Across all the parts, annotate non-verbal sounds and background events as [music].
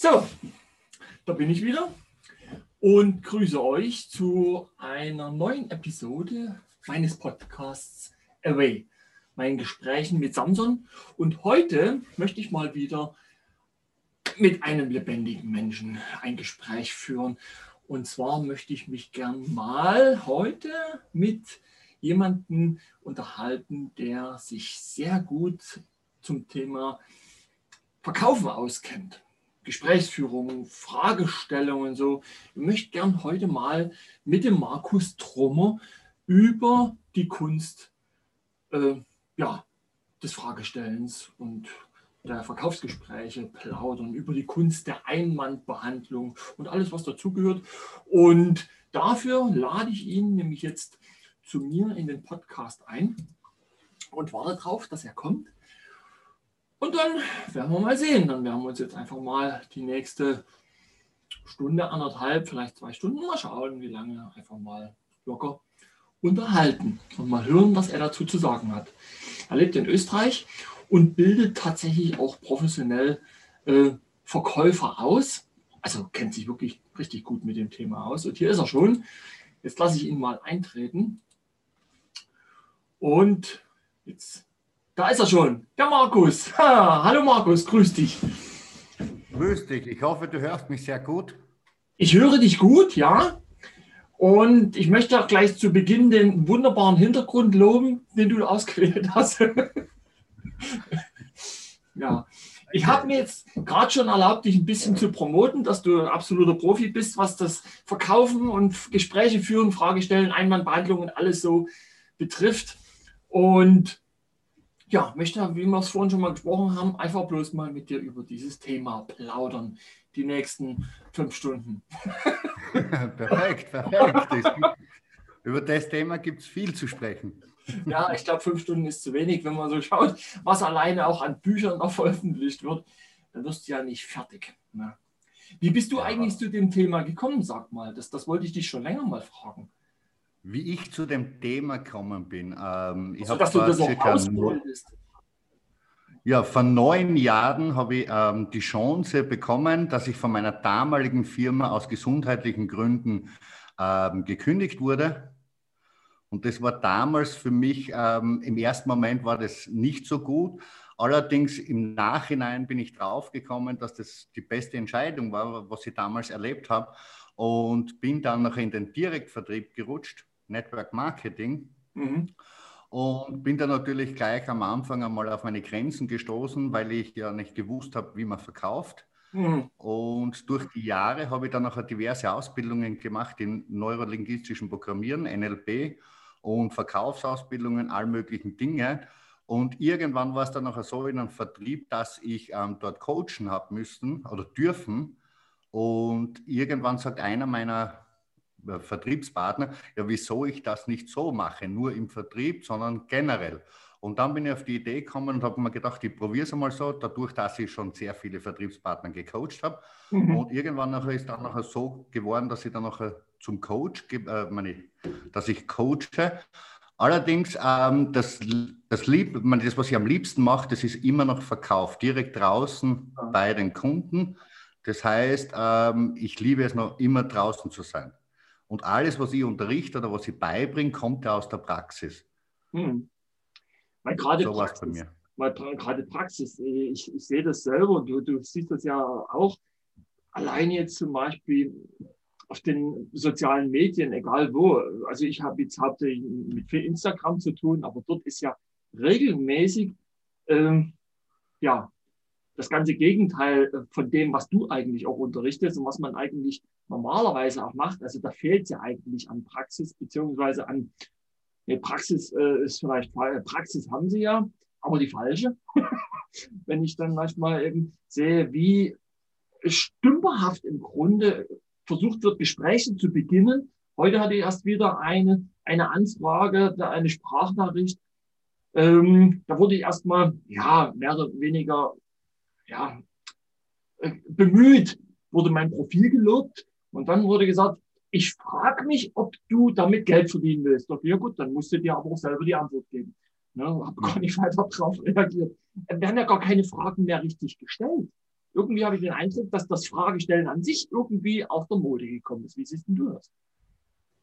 So, da bin ich wieder und grüße euch zu einer neuen Episode meines Podcasts Away, meinen Gesprächen mit Samson. Und heute möchte ich mal wieder mit einem lebendigen Menschen ein Gespräch führen. Und zwar möchte ich mich gern mal heute mit jemandem unterhalten, der sich sehr gut zum Thema Verkaufen auskennt. Gesprächsführung, Fragestellungen so. Ich möchte gern heute mal mit dem Markus Trummer über die Kunst äh, ja, des Fragestellens und der Verkaufsgespräche plaudern, über die Kunst der Einwandbehandlung und alles, was dazugehört. Und dafür lade ich ihn nämlich jetzt zu mir in den Podcast ein und warte darauf, dass er kommt. Und dann werden wir mal sehen. Dann werden wir uns jetzt einfach mal die nächste Stunde, anderthalb, vielleicht zwei Stunden mal schauen, wie lange einfach mal locker unterhalten und mal hören, was er dazu zu sagen hat. Er lebt in Österreich und bildet tatsächlich auch professionell äh, Verkäufer aus. Also kennt sich wirklich richtig gut mit dem Thema aus. Und hier ist er schon. Jetzt lasse ich ihn mal eintreten. Und jetzt da ist er schon, der Markus. Ha, hallo Markus, grüß dich. Grüß dich, ich hoffe, du hörst mich sehr gut. Ich höre dich gut, ja. Und ich möchte auch gleich zu Beginn den wunderbaren Hintergrund loben, den du [laughs] ausgewählt hast. ja, ich habe mir jetzt gerade schon erlaubt, dich ein bisschen zu promoten, dass du ein absoluter Profi bist, was das Verkaufen und Gespräche führen, Fragestellen, Einwandbehandlung und alles so betrifft. Und ja, möchte, wie wir es vorhin schon mal gesprochen haben, einfach bloß mal mit dir über dieses Thema plaudern. Die nächsten fünf Stunden. [laughs] perfekt, perfekt. Gibt, über das Thema gibt es viel zu sprechen. Ja, ich glaube, fünf Stunden ist zu wenig, wenn man so schaut, was alleine auch an Büchern noch veröffentlicht wird. Dann wirst du ja nicht fertig. Ne? Wie bist du ja. eigentlich zu dem Thema gekommen, sag mal? Das, das wollte ich dich schon länger mal fragen. Wie ich zu dem Thema gekommen bin. Ähm, ich also, dass du das auch. Ja, vor neun Jahren habe ich ähm, die Chance bekommen, dass ich von meiner damaligen Firma aus gesundheitlichen Gründen ähm, gekündigt wurde. Und das war damals für mich, ähm, im ersten Moment war das nicht so gut. Allerdings im Nachhinein bin ich draufgekommen, dass das die beste Entscheidung war, was ich damals erlebt habe. Und bin dann noch in den Direktvertrieb gerutscht Network Marketing. Mhm. Und bin dann natürlich gleich am Anfang einmal auf meine Grenzen gestoßen, weil ich ja nicht gewusst habe, wie man verkauft. Mhm. Und durch die Jahre habe ich dann auch diverse Ausbildungen gemacht in neurolinguistischen Programmieren, NLP und Verkaufsausbildungen, all möglichen Dinge. Und irgendwann war es dann auch so in einem Vertrieb, dass ich ähm, dort coachen habe müssen oder dürfen. Und irgendwann sagt einer meiner Vertriebspartner, ja, wieso ich das nicht so mache, nur im Vertrieb, sondern generell. Und dann bin ich auf die Idee gekommen und habe mir gedacht, ich probiere es einmal so, dadurch, dass ich schon sehr viele Vertriebspartner gecoacht habe. Mhm. Und irgendwann nachher ist dann nachher so geworden, dass ich dann nachher zum Coach, äh, meine, dass ich coache. Allerdings, ähm, das, das, Lieb, das, was ich am liebsten mache, das ist immer noch Verkauf, direkt draußen ja. bei den Kunden. Das heißt, ähm, ich liebe es noch immer draußen zu sein. Und alles, was ich unterrichte oder was ich beibringe, kommt ja aus der Praxis. Hm. Weil gerade so Praxis, bei mir. Weil gerade Praxis, äh, ich, ich sehe das selber, du, du siehst das ja auch. Allein jetzt zum Beispiel auf den sozialen Medien, egal wo. Also ich habe jetzt hauptsächlich mit Instagram zu tun, aber dort ist ja regelmäßig ähm, ja, das ganze Gegenteil äh, von dem, was du eigentlich auch unterrichtest und was man eigentlich normalerweise auch macht. Also da fehlt es ja eigentlich an Praxis, beziehungsweise an nee, Praxis äh, ist vielleicht Praxis haben sie ja, aber die falsche. [laughs] Wenn ich dann manchmal eben sehe, wie stümperhaft im Grunde versucht wird, Gespräche zu beginnen. Heute hatte ich erst wieder eine, eine Anfrage, eine Sprachnachricht. Ähm, da wurde ich erstmal, ja, mehr oder weniger ja, äh, bemüht, wurde mein Profil gelobt und dann wurde gesagt, ich frage mich, ob du damit Geld verdienen willst. Doch, ja gut, dann musst du dir aber auch selber die Antwort geben. Ne, habe gar nicht weiter darauf reagiert. Wir haben ja gar keine Fragen mehr richtig gestellt. irgendwie habe ich den Eindruck, dass das Fragestellen an sich irgendwie auf der Mode gekommen ist. Wie siehst du das?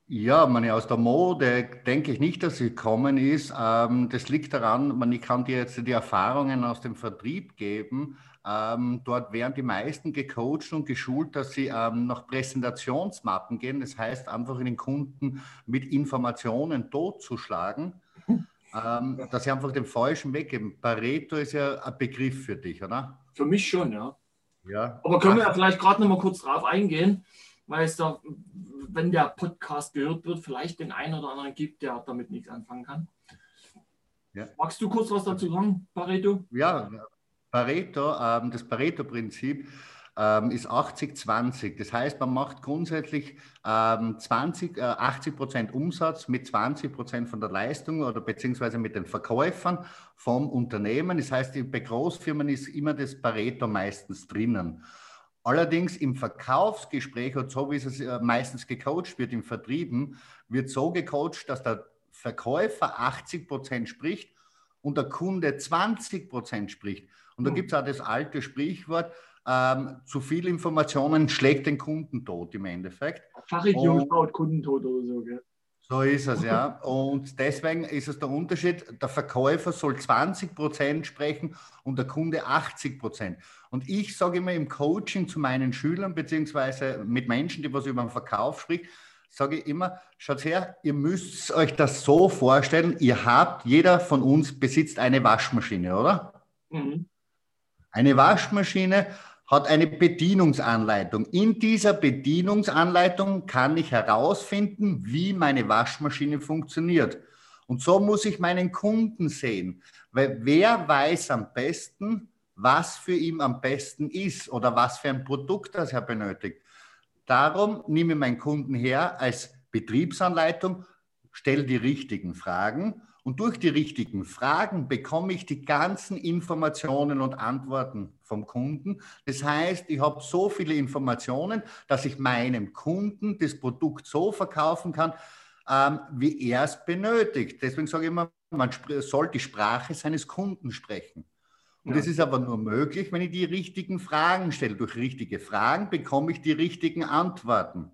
Ja, meine, aus der Mode denke ich nicht, dass sie gekommen ist. Ähm, das liegt daran, man, ich kann dir jetzt die Erfahrungen aus dem Vertrieb geben. Ähm, dort werden die meisten gecoacht und geschult, dass sie ähm, nach Präsentationsmappen gehen. Das heißt, einfach den Kunden mit Informationen totzuschlagen, [laughs] ähm, dass sie einfach den falschen Weg geben. Pareto ist ja ein Begriff für dich, oder? Für mich schon, ja. ja. Aber können wir ja vielleicht gerade noch mal kurz drauf eingehen, weil es da, wenn der Podcast gehört wird, vielleicht den einen oder anderen gibt, der damit nichts anfangen kann. Ja. Magst du kurz was dazu sagen, Pareto? Ja, Pareto, ähm, das Pareto-Prinzip ähm, ist 80-20. Das heißt, man macht grundsätzlich ähm, 20, äh, 80 Prozent Umsatz mit 20 Prozent von der Leistung oder beziehungsweise mit den Verkäufern vom Unternehmen. Das heißt, bei Großfirmen ist immer das Pareto meistens drinnen. Allerdings im Verkaufsgespräch und so wie es äh, meistens gecoacht wird im Vertrieben, wird so gecoacht, dass der Verkäufer 80 Prozent spricht und der Kunde 20 Prozent spricht. Und da hm. gibt es auch das alte Sprichwort, ähm, zu viel Informationen schlägt den Kunden tot im Endeffekt. Fachidiot baut Kunden tot oder so, gell? So ist es, ja. Und deswegen ist es der Unterschied, der Verkäufer soll 20 Prozent sprechen und der Kunde 80 Prozent. Und ich sage immer im Coaching zu meinen Schülern, beziehungsweise mit Menschen, die was über den Verkauf sprechen, sage ich immer, schaut her, ihr müsst euch das so vorstellen, ihr habt, jeder von uns besitzt eine Waschmaschine, oder? Mhm. Eine Waschmaschine hat eine Bedienungsanleitung. In dieser Bedienungsanleitung kann ich herausfinden, wie meine Waschmaschine funktioniert. Und so muss ich meinen Kunden sehen, weil wer weiß am besten, was für ihn am besten ist oder was für ein Produkt das er benötigt. Darum nehme ich meinen Kunden her als Betriebsanleitung, stelle die richtigen Fragen und durch die richtigen Fragen bekomme ich die ganzen Informationen und Antworten vom Kunden. Das heißt, ich habe so viele Informationen, dass ich meinem Kunden das Produkt so verkaufen kann, ähm, wie er es benötigt. Deswegen sage ich immer, man soll die Sprache seines Kunden sprechen. Und ja. das ist aber nur möglich, wenn ich die richtigen Fragen stelle. Durch richtige Fragen bekomme ich die richtigen Antworten.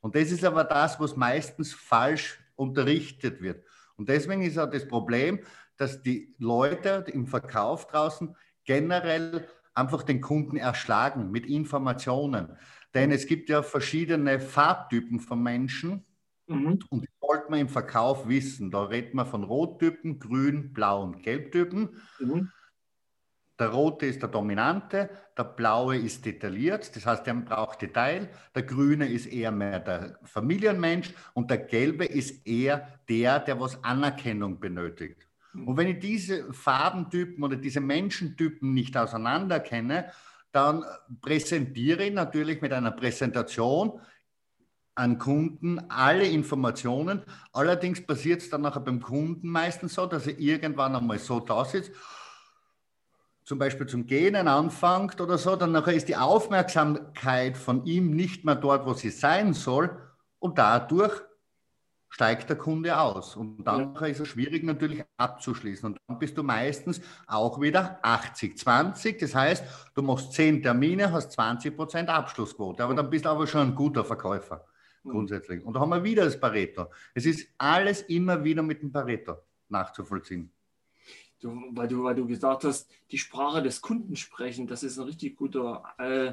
Und das ist aber das, was meistens falsch unterrichtet wird. Und deswegen ist auch das Problem, dass die Leute im Verkauf draußen generell einfach den Kunden erschlagen mit Informationen. Denn es gibt ja verschiedene Farbtypen von Menschen mhm. und die sollte man im Verkauf wissen. Da redet man von Rottypen, Grün, Blau und Gelbtypen. Mhm. Der rote ist der dominante, der blaue ist detailliert, das heißt, der braucht Detail. Der grüne ist eher mehr der Familienmensch und der gelbe ist eher der, der was Anerkennung benötigt. Mhm. Und wenn ich diese Farbentypen oder diese Menschentypen nicht auseinander kenne, dann präsentiere ich natürlich mit einer Präsentation an Kunden alle Informationen. Allerdings passiert es dann nachher beim Kunden meistens so, dass er irgendwann einmal so da sitzt zum Beispiel zum Gähnen anfängt oder so, dann nachher ist die Aufmerksamkeit von ihm nicht mehr dort, wo sie sein soll und dadurch steigt der Kunde aus. Und dann ja. ist es schwierig natürlich abzuschließen. Und dann bist du meistens auch wieder 80, 20. Das heißt, du machst 10 Termine, hast 20 Prozent Abschlussquote. Aber dann bist du aber schon ein guter Verkäufer grundsätzlich. Und da haben wir wieder das Pareto. Es ist alles immer wieder mit dem Pareto nachzuvollziehen. Du, weil, du, weil du gesagt hast, die Sprache des Kunden sprechen, das ist ein richtig guter, äh,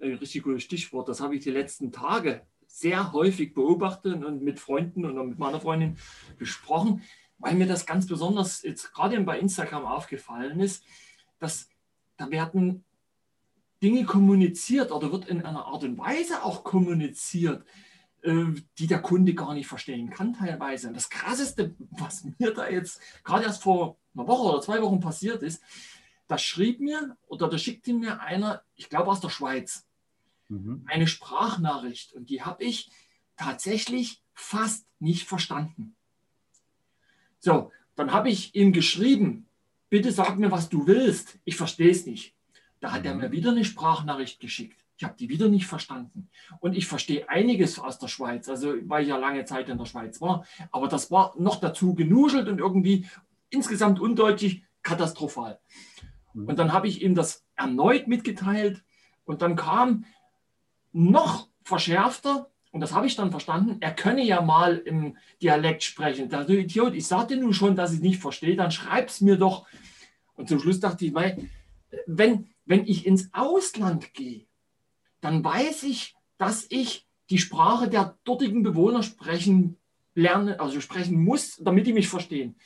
ein richtig gutes Stichwort. Das habe ich die letzten Tage sehr häufig beobachtet und mit Freunden und mit meiner Freundin besprochen, weil mir das ganz besonders jetzt gerade bei Instagram aufgefallen ist, dass da werden Dinge kommuniziert oder wird in einer Art und Weise auch kommuniziert, die der Kunde gar nicht verstehen kann teilweise. Und das Krasseste, was mir da jetzt gerade erst vor einer Woche oder zwei Wochen passiert ist, da schrieb mir oder da schickte mir einer, ich glaube aus der Schweiz, mhm. eine Sprachnachricht und die habe ich tatsächlich fast nicht verstanden. So, dann habe ich ihm geschrieben, bitte sag mir, was du willst, ich verstehe es nicht. Da hat mhm. er mir wieder eine Sprachnachricht geschickt. Ich habe die wieder nicht verstanden. Und ich verstehe einiges aus der Schweiz, also weil ich ja lange Zeit in der Schweiz war. Aber das war noch dazu genuschelt und irgendwie insgesamt undeutlich, katastrophal. Mhm. Und dann habe ich ihm das erneut mitgeteilt und dann kam noch verschärfter, und das habe ich dann verstanden, er könne ja mal im Dialekt sprechen. Da, du Idiot, ich sagte nun schon, dass ich nicht verstehe, dann schreib es mir doch. Und zum Schluss dachte ich, wenn, wenn ich ins Ausland gehe, dann weiß ich, dass ich die Sprache der dortigen Bewohner sprechen lerne, also sprechen muss, damit die mich verstehen.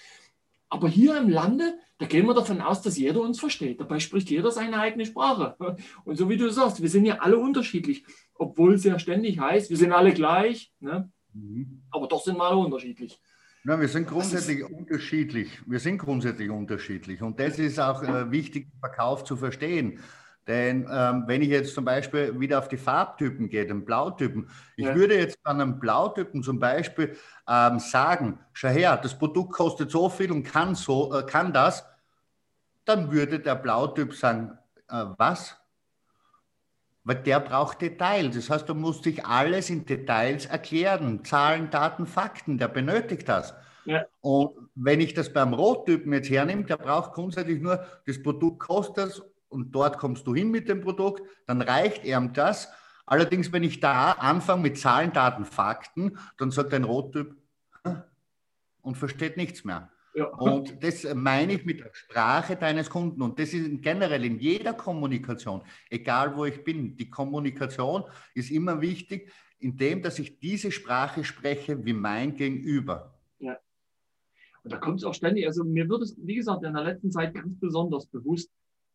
Aber hier im Lande, da gehen wir davon aus, dass jeder uns versteht. Dabei spricht jeder seine eigene Sprache. [laughs] Und so wie du sagst, wir sind ja alle unterschiedlich, obwohl es ja ständig heißt, wir sind alle gleich. Ne? Mhm. Aber doch sind wir alle unterschiedlich. Ja, wir sind grundsätzlich unterschiedlich. Wir sind grundsätzlich unterschiedlich. Und das ist auch äh, wichtig, Verkauf zu verstehen. Denn ähm, wenn ich jetzt zum Beispiel wieder auf die Farbtypen gehe, den Blautypen, ich ja. würde jetzt an einem Blautypen zum Beispiel ähm, sagen, schau her, das Produkt kostet so viel und kann, so, äh, kann das, dann würde der Blautyp sagen, äh, was? Weil der braucht Details. Das heißt, du musst dich alles in Details erklären. Zahlen, Daten, Fakten, der benötigt das. Ja. Und wenn ich das beim Rottypen jetzt hernehme, der braucht grundsätzlich nur, das Produkt kostet und dort kommst du hin mit dem Produkt, dann reicht ihm das. Allerdings, wenn ich da anfange mit Zahlen, Daten, Fakten, dann sagt ein Rottyp und versteht nichts mehr. Ja. Und das meine ich mit der Sprache deines Kunden. Und das ist generell in jeder Kommunikation, egal wo ich bin. Die Kommunikation ist immer wichtig, indem dass ich diese Sprache spreche wie mein Gegenüber. Ja. Und da kommt es auch ständig, also mir wird es, wie gesagt, in der letzten Zeit ganz besonders bewusst,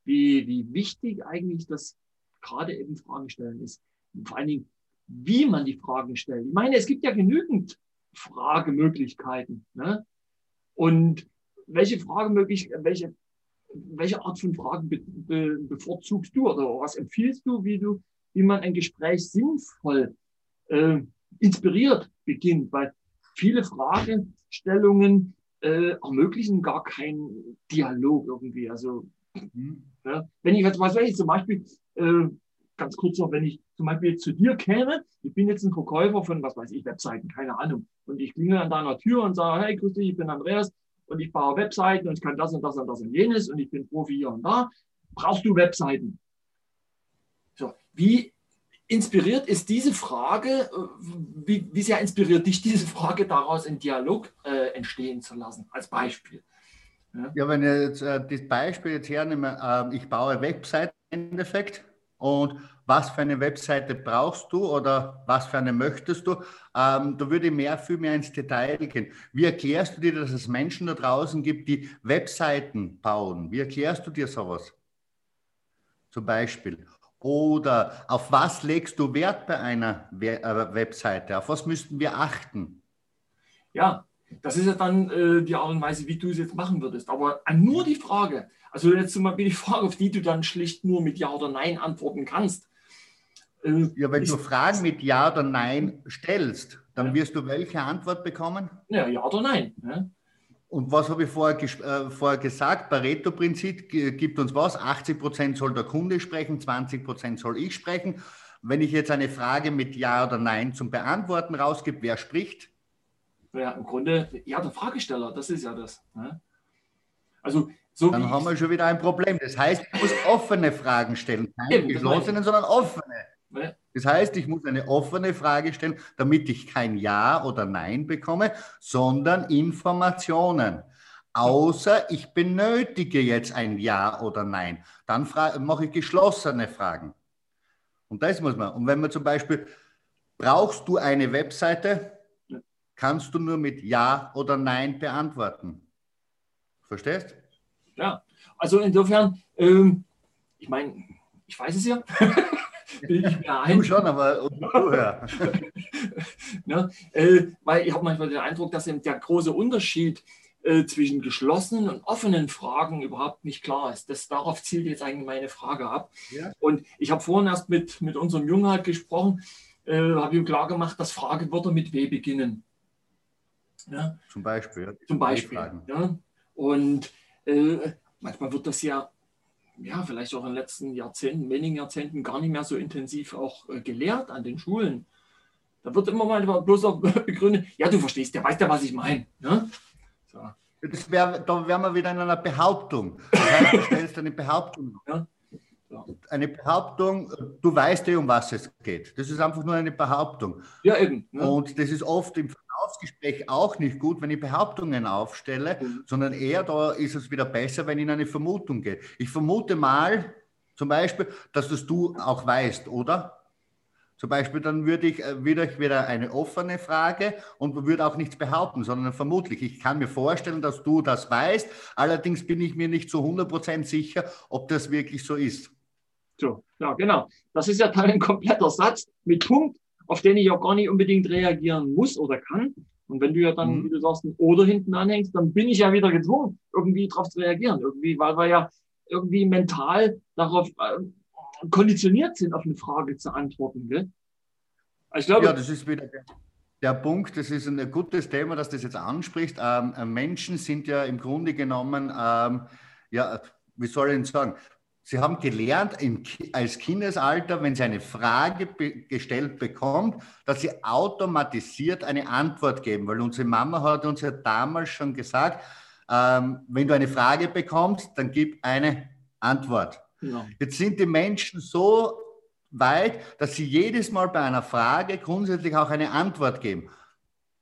wie, wie wichtig eigentlich das gerade eben Fragen stellen ist. Und vor allen Dingen, wie man die Fragen stellt. Ich meine, es gibt ja genügend Fragemöglichkeiten. Ne? Und welche Fragemöglichkeiten, welche, welche Art von Fragen be, be, bevorzugst du oder was empfiehlst du, wie du, wie man ein Gespräch sinnvoll äh, inspiriert beginnt? Weil viele Fragestellungen äh, ermöglichen gar keinen Dialog irgendwie. Also Mhm. Ja, wenn ich jetzt, was weiß zum Beispiel, äh, ganz kurz noch, wenn ich zum Beispiel zu dir käme, ich bin jetzt ein Verkäufer von, was weiß ich, Webseiten, keine Ahnung, und ich klingel an deiner Tür und sage, hey, grüß dich, ich bin Andreas und ich baue Webseiten und ich kann das und das und das und jenes und ich bin Profi hier und da. Brauchst du Webseiten? So, wie inspiriert ist diese Frage, äh, wie, wie sehr inspiriert dich diese Frage daraus, einen Dialog äh, entstehen zu lassen, als Beispiel? Ja, ja wenn ich jetzt äh, das Beispiel jetzt hernehme, äh, ich baue Webseiten im Endeffekt und was für eine Webseite brauchst du oder was für eine möchtest du, ähm, da würde ich mehr, viel mehr ins Detail gehen. Wie erklärst du dir, dass es Menschen da draußen gibt, die Webseiten bauen? Wie erklärst du dir sowas? Zum Beispiel. Oder auf was legst du Wert bei einer äh, Webseite? Auf was müssten wir achten? Ja, das ist ja dann äh, die Art und Weise, wie du es jetzt machen würdest. Aber nur die Frage, also jetzt zum Beispiel die Frage, auf die du dann schlicht nur mit Ja oder Nein antworten kannst. Äh, ja, wenn du Fragen mit Ja oder Nein stellst, dann ja. wirst du welche Antwort bekommen? Ja, Ja oder Nein. Ja. Und was habe ich vorher, äh, vorher gesagt? Pareto-Prinzip gibt uns was? 80 Prozent soll der Kunde sprechen, 20 Prozent soll ich sprechen. Wenn ich jetzt eine Frage mit Ja oder Nein zum Beantworten rausgebe, wer spricht? Ja, im Grunde, ja, der Fragesteller, das ist ja das. Ne? Also, so Dann haben wir schon wieder ein Problem. Das heißt, ich muss offene Fragen stellen, keine geschlossenen, sondern offene. Ne? Das heißt, ich muss eine offene Frage stellen, damit ich kein Ja oder Nein bekomme, sondern Informationen. Außer ich benötige jetzt ein Ja oder Nein. Dann mache ich geschlossene Fragen. Und das muss man. Und wenn man zum Beispiel, brauchst du eine Webseite? Kannst du nur mit Ja oder Nein beantworten. Verstehst? Ja, also insofern, ähm, ich meine, ich weiß es ja. [laughs] Du schon, aber vorher. [laughs] ne, äh, weil ich habe manchmal den Eindruck, dass eben der große Unterschied äh, zwischen geschlossenen und offenen Fragen überhaupt nicht klar ist. Das, darauf zielt jetzt eigentlich meine Frage ab. Ja. Und ich habe vorhin erst mit, mit unserem Jungen halt gesprochen, äh, habe ihm klar gemacht, dass Fragewörter mit W beginnen. Ja? Zum Beispiel. Ja, Zum Beispiel. Ja? Und äh, manchmal wird das ja, ja, vielleicht auch in den letzten Jahrzehnten, wenigen Jahrzehnten gar nicht mehr so intensiv auch äh, gelehrt an den Schulen. Da wird immer mal bloß auch [laughs] begründet, ja, du verstehst, der weiß ja, was ich meine. Ne? So. Wär, da wären wir wieder in einer Behauptung. Das heißt, du stellst eine Behauptung. [laughs] Ja. Eine Behauptung, du weißt ja, um was es geht. Das ist einfach nur eine Behauptung. Ja, eben. Ne? Und das ist oft im Verkaufsgespräch auch nicht gut, wenn ich Behauptungen aufstelle, mhm. sondern eher da ist es wieder besser, wenn ich in eine Vermutung gehe. Ich vermute mal zum Beispiel, dass das du auch weißt, oder? Zum Beispiel, dann würde ich, äh, würde ich wieder eine offene Frage und würde auch nichts behaupten, sondern vermutlich. Ich kann mir vorstellen, dass du das weißt. Allerdings bin ich mir nicht zu 100% sicher, ob das wirklich so ist. So, ja, genau. Das ist ja dann ein kompletter Satz mit Punkt, auf den ich auch gar nicht unbedingt reagieren muss oder kann. Und wenn du ja dann, mhm. wie du sagst, ein Oder hinten anhängst, dann bin ich ja wieder gezwungen, irgendwie darauf zu reagieren. Irgendwie, weil wir ja irgendwie mental darauf äh, konditioniert sind, auf eine Frage zu antworten. Gell? Ich glaube, ja, das ist wieder der, der Punkt, das ist ein gutes Thema, dass das jetzt anspricht. Ähm, äh, Menschen sind ja im Grunde genommen, ähm, ja, wie soll ich denn sagen, Sie haben gelernt im, als Kindesalter, wenn Sie eine Frage be gestellt bekommt, dass Sie automatisiert eine Antwort geben, weil unsere Mama hat uns ja damals schon gesagt, ähm, wenn du eine Frage bekommst, dann gib eine Antwort. Ja. Jetzt sind die Menschen so weit, dass sie jedes Mal bei einer Frage grundsätzlich auch eine Antwort geben.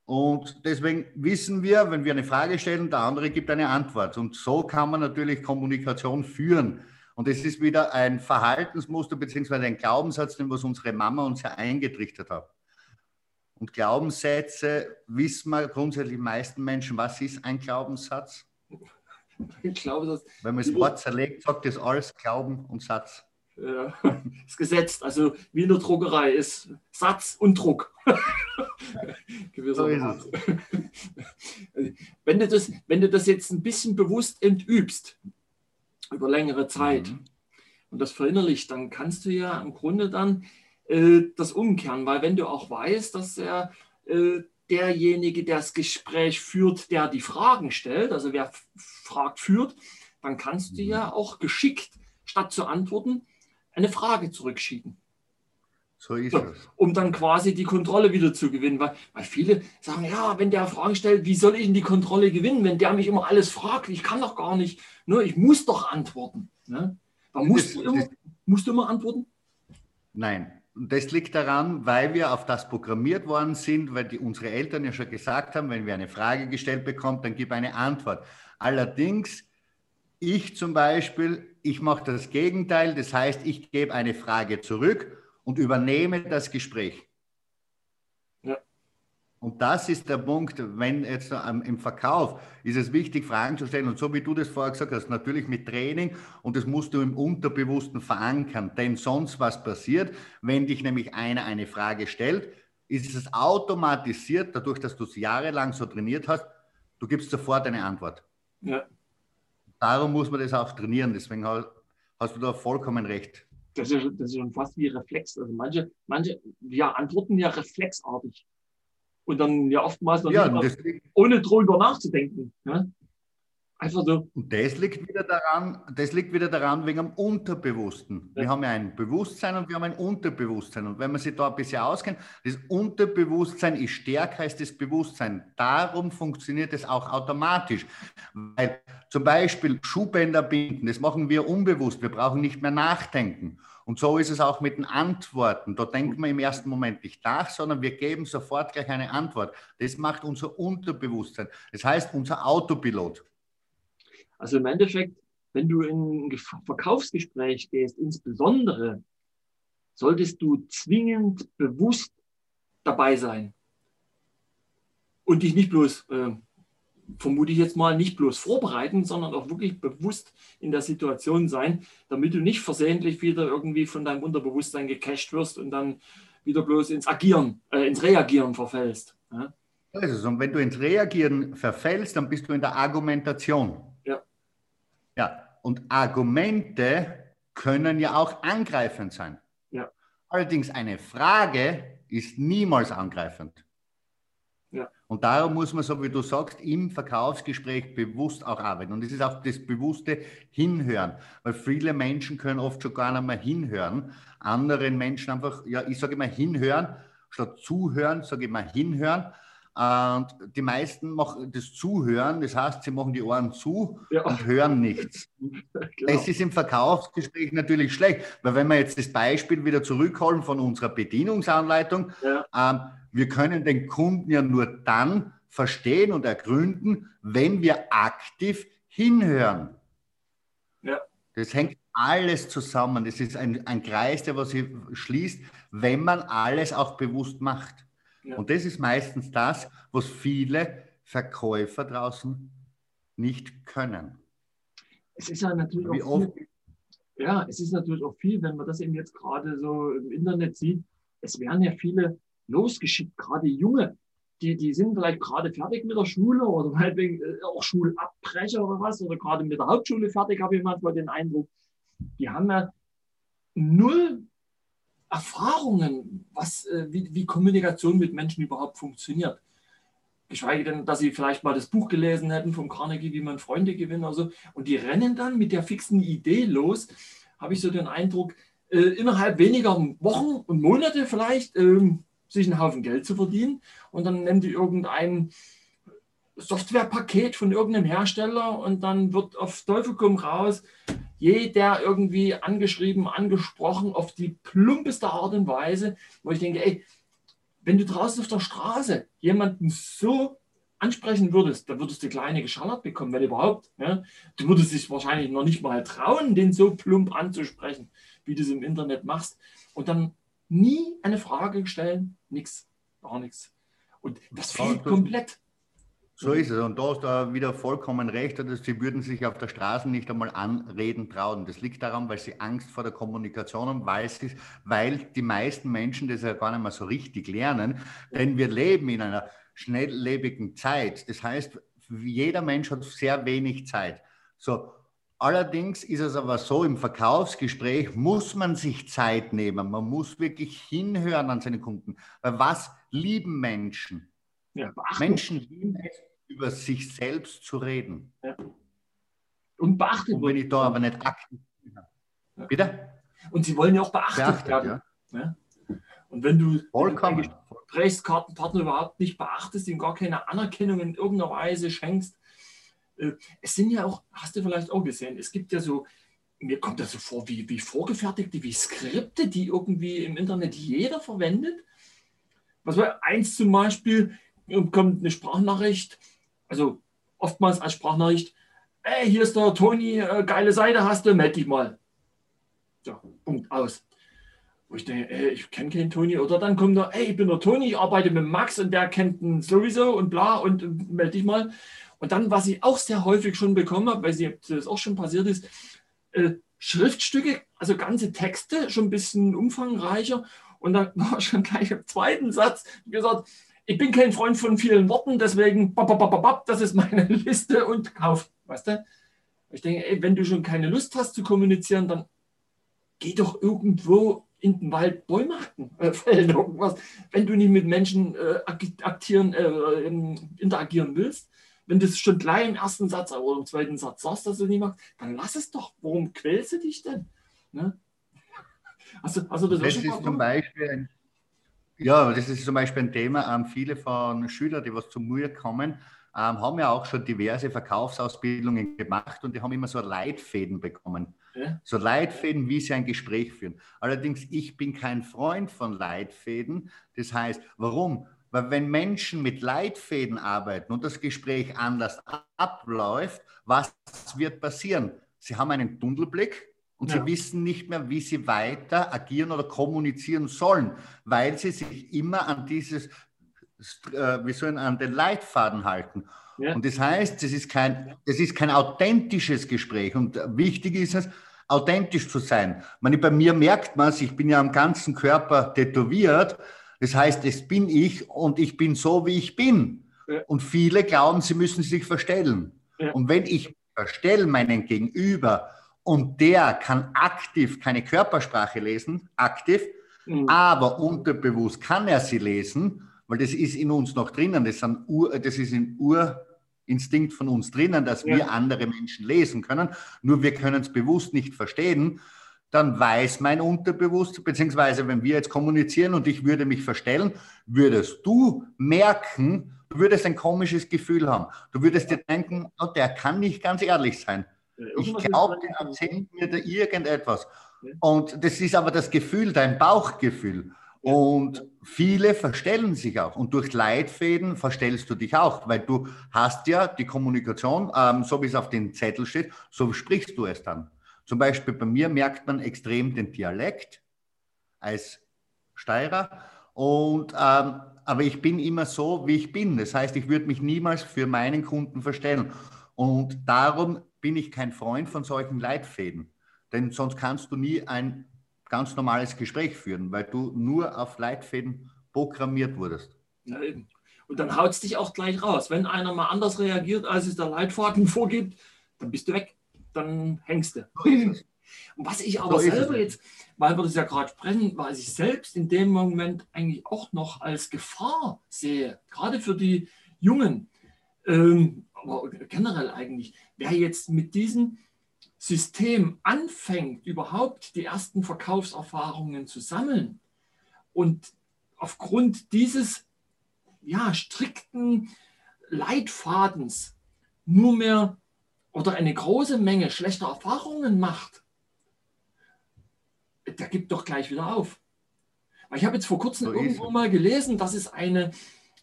Und deswegen wissen wir, wenn wir eine Frage stellen, der andere gibt eine Antwort. Und so kann man natürlich Kommunikation führen. Und es ist wieder ein Verhaltensmuster beziehungsweise ein Glaubenssatz, den was unsere Mama uns ja eingetrichtert hat. Und Glaubenssätze wissen wir grundsätzlich die meisten Menschen, was ist ein Glaubenssatz? [laughs] Ich glaube, dass Wenn man das Wort zerlegt, sagt das alles Glauben und Satz. Ja, [laughs] ist gesetzt, also wie in der Druckerei ist Satz und Druck. [laughs] so ist es. Wenn du, das, wenn du das jetzt ein bisschen bewusst entübst, über längere Zeit, mhm. und das verinnerlicht, dann kannst du ja im Grunde dann äh, das umkehren, weil wenn du auch weißt, dass er äh, derjenige, der das Gespräch führt, der die Fragen stellt, also wer fragt, führt, dann kannst du ja mhm. auch geschickt, statt zu antworten, eine Frage zurückschieben. So ist es. Um dann quasi die Kontrolle wieder zu gewinnen. Weil, weil viele sagen, ja, wenn der Fragen stellt, wie soll ich denn die Kontrolle gewinnen, wenn der mich immer alles fragt? Ich kann doch gar nicht. Ne? Ich muss doch antworten. Ne? musst, das, du immer, musst du immer antworten? Nein. Und das liegt daran, weil wir auf das programmiert worden sind, weil die, unsere Eltern ja schon gesagt haben, wenn wir eine Frage gestellt bekommen, dann gib eine Antwort. Allerdings, ich zum Beispiel, ich mache das Gegenteil. Das heißt, ich gebe eine Frage zurück und übernehme das Gespräch. Ja. Und das ist der Punkt, wenn jetzt im Verkauf ist es wichtig, Fragen zu stellen. Und so wie du das vorher gesagt hast, natürlich mit Training und das musst du im Unterbewussten verankern. Denn sonst was passiert, wenn dich nämlich einer eine Frage stellt, ist es automatisiert, dadurch, dass du es jahrelang so trainiert hast, du gibst sofort eine Antwort. Ja. Darum muss man das auch trainieren. Deswegen hast du da vollkommen recht. Das ist, das ist schon fast wie Reflex. Also manche, manche ja, antworten ja reflexartig. Und dann ja oftmals noch ja, nicht, ohne drüber nachzudenken. Ne? Einfach so. Und das liegt wieder daran, das liegt wieder daran wegen dem Unterbewussten. Ja. Wir haben ja ein Bewusstsein und wir haben ein Unterbewusstsein. Und wenn man sich da ein bisschen auskennt, das Unterbewusstsein ist stärker als das Bewusstsein. Darum funktioniert es auch automatisch. Weil zum Beispiel Schuhbänder binden, das machen wir unbewusst. Wir brauchen nicht mehr nachdenken. Und so ist es auch mit den Antworten. Da denkt man im ersten Moment nicht nach, sondern wir geben sofort gleich eine Antwort. Das macht unser Unterbewusstsein. Das heißt, unser Autopilot. Also im Endeffekt, wenn du in ein Verkaufsgespräch gehst, insbesondere, solltest du zwingend bewusst dabei sein. Und dich nicht bloß, äh, vermute ich jetzt mal, nicht bloß vorbereiten, sondern auch wirklich bewusst in der Situation sein, damit du nicht versehentlich wieder irgendwie von deinem Unterbewusstsein gecached wirst und dann wieder bloß ins Agieren, äh, ins Reagieren verfällst. Ja? Also, wenn du ins Reagieren verfällst, dann bist du in der Argumentation. Ja, und Argumente können ja auch angreifend sein. Ja. Allerdings eine Frage ist niemals angreifend. Ja. Und darum muss man, so wie du sagst, im Verkaufsgespräch bewusst auch arbeiten. Und es ist auch das bewusste Hinhören, weil viele Menschen können oft schon gar nicht mehr hinhören. Anderen Menschen einfach, ja, ich sage immer hinhören, statt zuhören, sage ich immer hinhören. Und die meisten machen das Zuhören, das heißt, sie machen die Ohren zu ja. und hören nichts. [laughs] genau. Es ist im Verkaufsgespräch natürlich schlecht, weil wenn wir jetzt das Beispiel wieder zurückholen von unserer Bedienungsanleitung, ja. ähm, wir können den Kunden ja nur dann verstehen und ergründen, wenn wir aktiv hinhören. Ja. Das hängt alles zusammen. Das ist ein, ein Kreis, der was sich schließt, wenn man alles auch bewusst macht. Ja. Und das ist meistens das, was viele Verkäufer draußen nicht können. Es ist ja natürlich Wie auch viel, ja, es ist natürlich auch viel, wenn man das eben jetzt gerade so im Internet sieht. Es werden ja viele losgeschickt, gerade junge, die, die sind vielleicht gerade fertig mit der Schule oder meinetwegen äh, auch Schulabbrecher oder was, oder gerade mit der Hauptschule fertig, habe ich manchmal den Eindruck. Die haben ja null Erfahrungen, was, äh, wie, wie Kommunikation mit Menschen überhaupt funktioniert. Geschweige denn, dass sie vielleicht mal das Buch gelesen hätten vom Carnegie, wie man Freunde gewinnt oder so. Und die rennen dann mit der fixen Idee los, habe ich so den Eindruck, äh, innerhalb weniger Wochen und Monate vielleicht äh, sich einen Haufen Geld zu verdienen. Und dann nehmen die irgendein Softwarepaket von irgendeinem Hersteller und dann wird auf Teufel komm raus jeder irgendwie angeschrieben, angesprochen auf die plumpeste Art und Weise, wo ich denke, ey, wenn du draußen auf der Straße jemanden so ansprechen würdest, dann würdest du kleine geschallert bekommen, wenn überhaupt. Ja? Du würdest dich wahrscheinlich noch nicht mal trauen, den so plump anzusprechen, wie du es im Internet machst. Und dann nie eine Frage stellen, nichts, gar nichts. Und das fehlt komplett. So ist es. Und da hast du wieder vollkommen recht. Dass sie würden sich auf der Straße nicht einmal anreden trauen. Das liegt daran, weil sie Angst vor der Kommunikation haben, weil, sie, weil die meisten Menschen das ja gar nicht mehr so richtig lernen. Denn wir leben in einer schnelllebigen Zeit. Das heißt, jeder Mensch hat sehr wenig Zeit. So, allerdings ist es aber so, im Verkaufsgespräch muss man sich Zeit nehmen. Man muss wirklich hinhören an seine Kunden. Weil was lieben Menschen? Ja, Menschen lieben es, über sich selbst zu reden. Ja. Und beachtet Und wenn ich da aber nicht aktiv bin. Ja. Bitte? Und sie wollen ja auch beachtet, beachtet werden. Ja. Und wenn du Vollkommen. Gesprächskartenpartner überhaupt nicht beachtest, ihm gar keine Anerkennung in irgendeiner Weise schenkst, äh, es sind ja auch, hast du vielleicht auch gesehen, es gibt ja so, mir kommt das so vor, wie, wie vorgefertigte, wie Skripte, die irgendwie im Internet jeder verwendet. Was war eins zum Beispiel, kommt eine Sprachnachricht, also oftmals als Sprachnachricht, ey, hier ist der Toni, äh, geile Seite hast du, melde dich mal. So, Punkt, aus. Wo ich denke, ey, ich kenne keinen Toni. Oder dann kommt da, ey, ich bin der Toni, ich arbeite mit Max und der kennt ihn sowieso und bla und, und melde dich mal. Und dann, was ich auch sehr häufig schon bekommen habe, weil das auch schon passiert ist, äh, Schriftstücke, also ganze Texte, schon ein bisschen umfangreicher. Und dann [laughs] war schon gleich im zweiten Satz gesagt, ich bin kein Freund von vielen Worten, deswegen, das ist meine [laughs] Liste und kauf. Weißt du? Ich denke, ey, wenn du schon keine Lust hast zu kommunizieren, dann geh doch irgendwo in den Wald Bäume hacken, äh, [laughs] irgendwas. Wenn du nicht mit Menschen äh, aktieren, äh, interagieren willst, wenn du es schon gleich im ersten Satz oder im zweiten Satz sagst, dass du nicht machst, dann lass es doch. Warum quälst du dich denn? Ne? [laughs] Also, also das, das ist zum Beispiel ein ja, das ist zum Beispiel ein Thema. Ähm, viele von Schülern, die was zu mir kommen, ähm, haben ja auch schon diverse Verkaufsausbildungen gemacht und die haben immer so Leitfäden bekommen. Ja. So Leitfäden, wie sie ein Gespräch führen. Allerdings, ich bin kein Freund von Leitfäden. Das heißt, warum? Weil wenn Menschen mit Leitfäden arbeiten und das Gespräch anders abläuft, was wird passieren? Sie haben einen Tunnelblick und ja. sie wissen nicht mehr, wie sie weiter agieren oder kommunizieren sollen, weil sie sich immer an dieses, äh, wie sollen, an den Leitfaden halten. Ja. Und das heißt, das ist, kein, das ist kein authentisches Gespräch. Und wichtig ist es, authentisch zu sein. Man, bei mir merkt man es, ich bin ja am ganzen Körper tätowiert. Das heißt, es bin ich und ich bin so, wie ich bin. Ja. Und viele glauben, sie müssen sich verstellen. Ja. Und wenn ich verstelle meinen Gegenüber und der kann aktiv keine Körpersprache lesen, aktiv, mhm. aber unterbewusst kann er sie lesen, weil das ist in uns noch drinnen, das, Ur, das ist ein Urinstinkt von uns drinnen, dass ja. wir andere Menschen lesen können, nur wir können es bewusst nicht verstehen, dann weiß mein Unterbewusst, beziehungsweise wenn wir jetzt kommunizieren und ich würde mich verstellen, würdest du merken, Du würdest ein komisches Gefühl haben. Du würdest dir denken, oh, der kann nicht ganz ehrlich sein. Ich glaube, der erzählt mir da irgendetwas. Und das ist aber das Gefühl, dein Bauchgefühl. Und viele verstellen sich auch. Und durch Leitfäden verstellst du dich auch, weil du hast ja die Kommunikation, ähm, so wie es auf dem Zettel steht, so sprichst du es dann. Zum Beispiel bei mir merkt man extrem den Dialekt als Steirer. Und, ähm, aber ich bin immer so, wie ich bin. Das heißt, ich würde mich niemals für meinen Kunden verstellen. Und darum bin ich kein Freund von solchen Leitfäden. Denn sonst kannst du nie ein ganz normales Gespräch führen, weil du nur auf Leitfäden programmiert wurdest. Ja, eben. Und dann haut es dich auch gleich raus. Wenn einer mal anders reagiert, als es der Leitfaden [laughs] vorgibt, dann bist du weg. Dann hängst du. Und was ich aber so selber jetzt, weil wir das ja gerade sprechen, was ich selbst in dem Moment eigentlich auch noch als Gefahr sehe, gerade für die Jungen, ähm, aber generell eigentlich, wer jetzt mit diesem System anfängt, überhaupt die ersten Verkaufserfahrungen zu sammeln und aufgrund dieses ja, strikten Leitfadens nur mehr oder eine große Menge schlechter Erfahrungen macht, der gibt doch gleich wieder auf. Ich habe jetzt vor kurzem so irgendwo mal gelesen, dass es eine,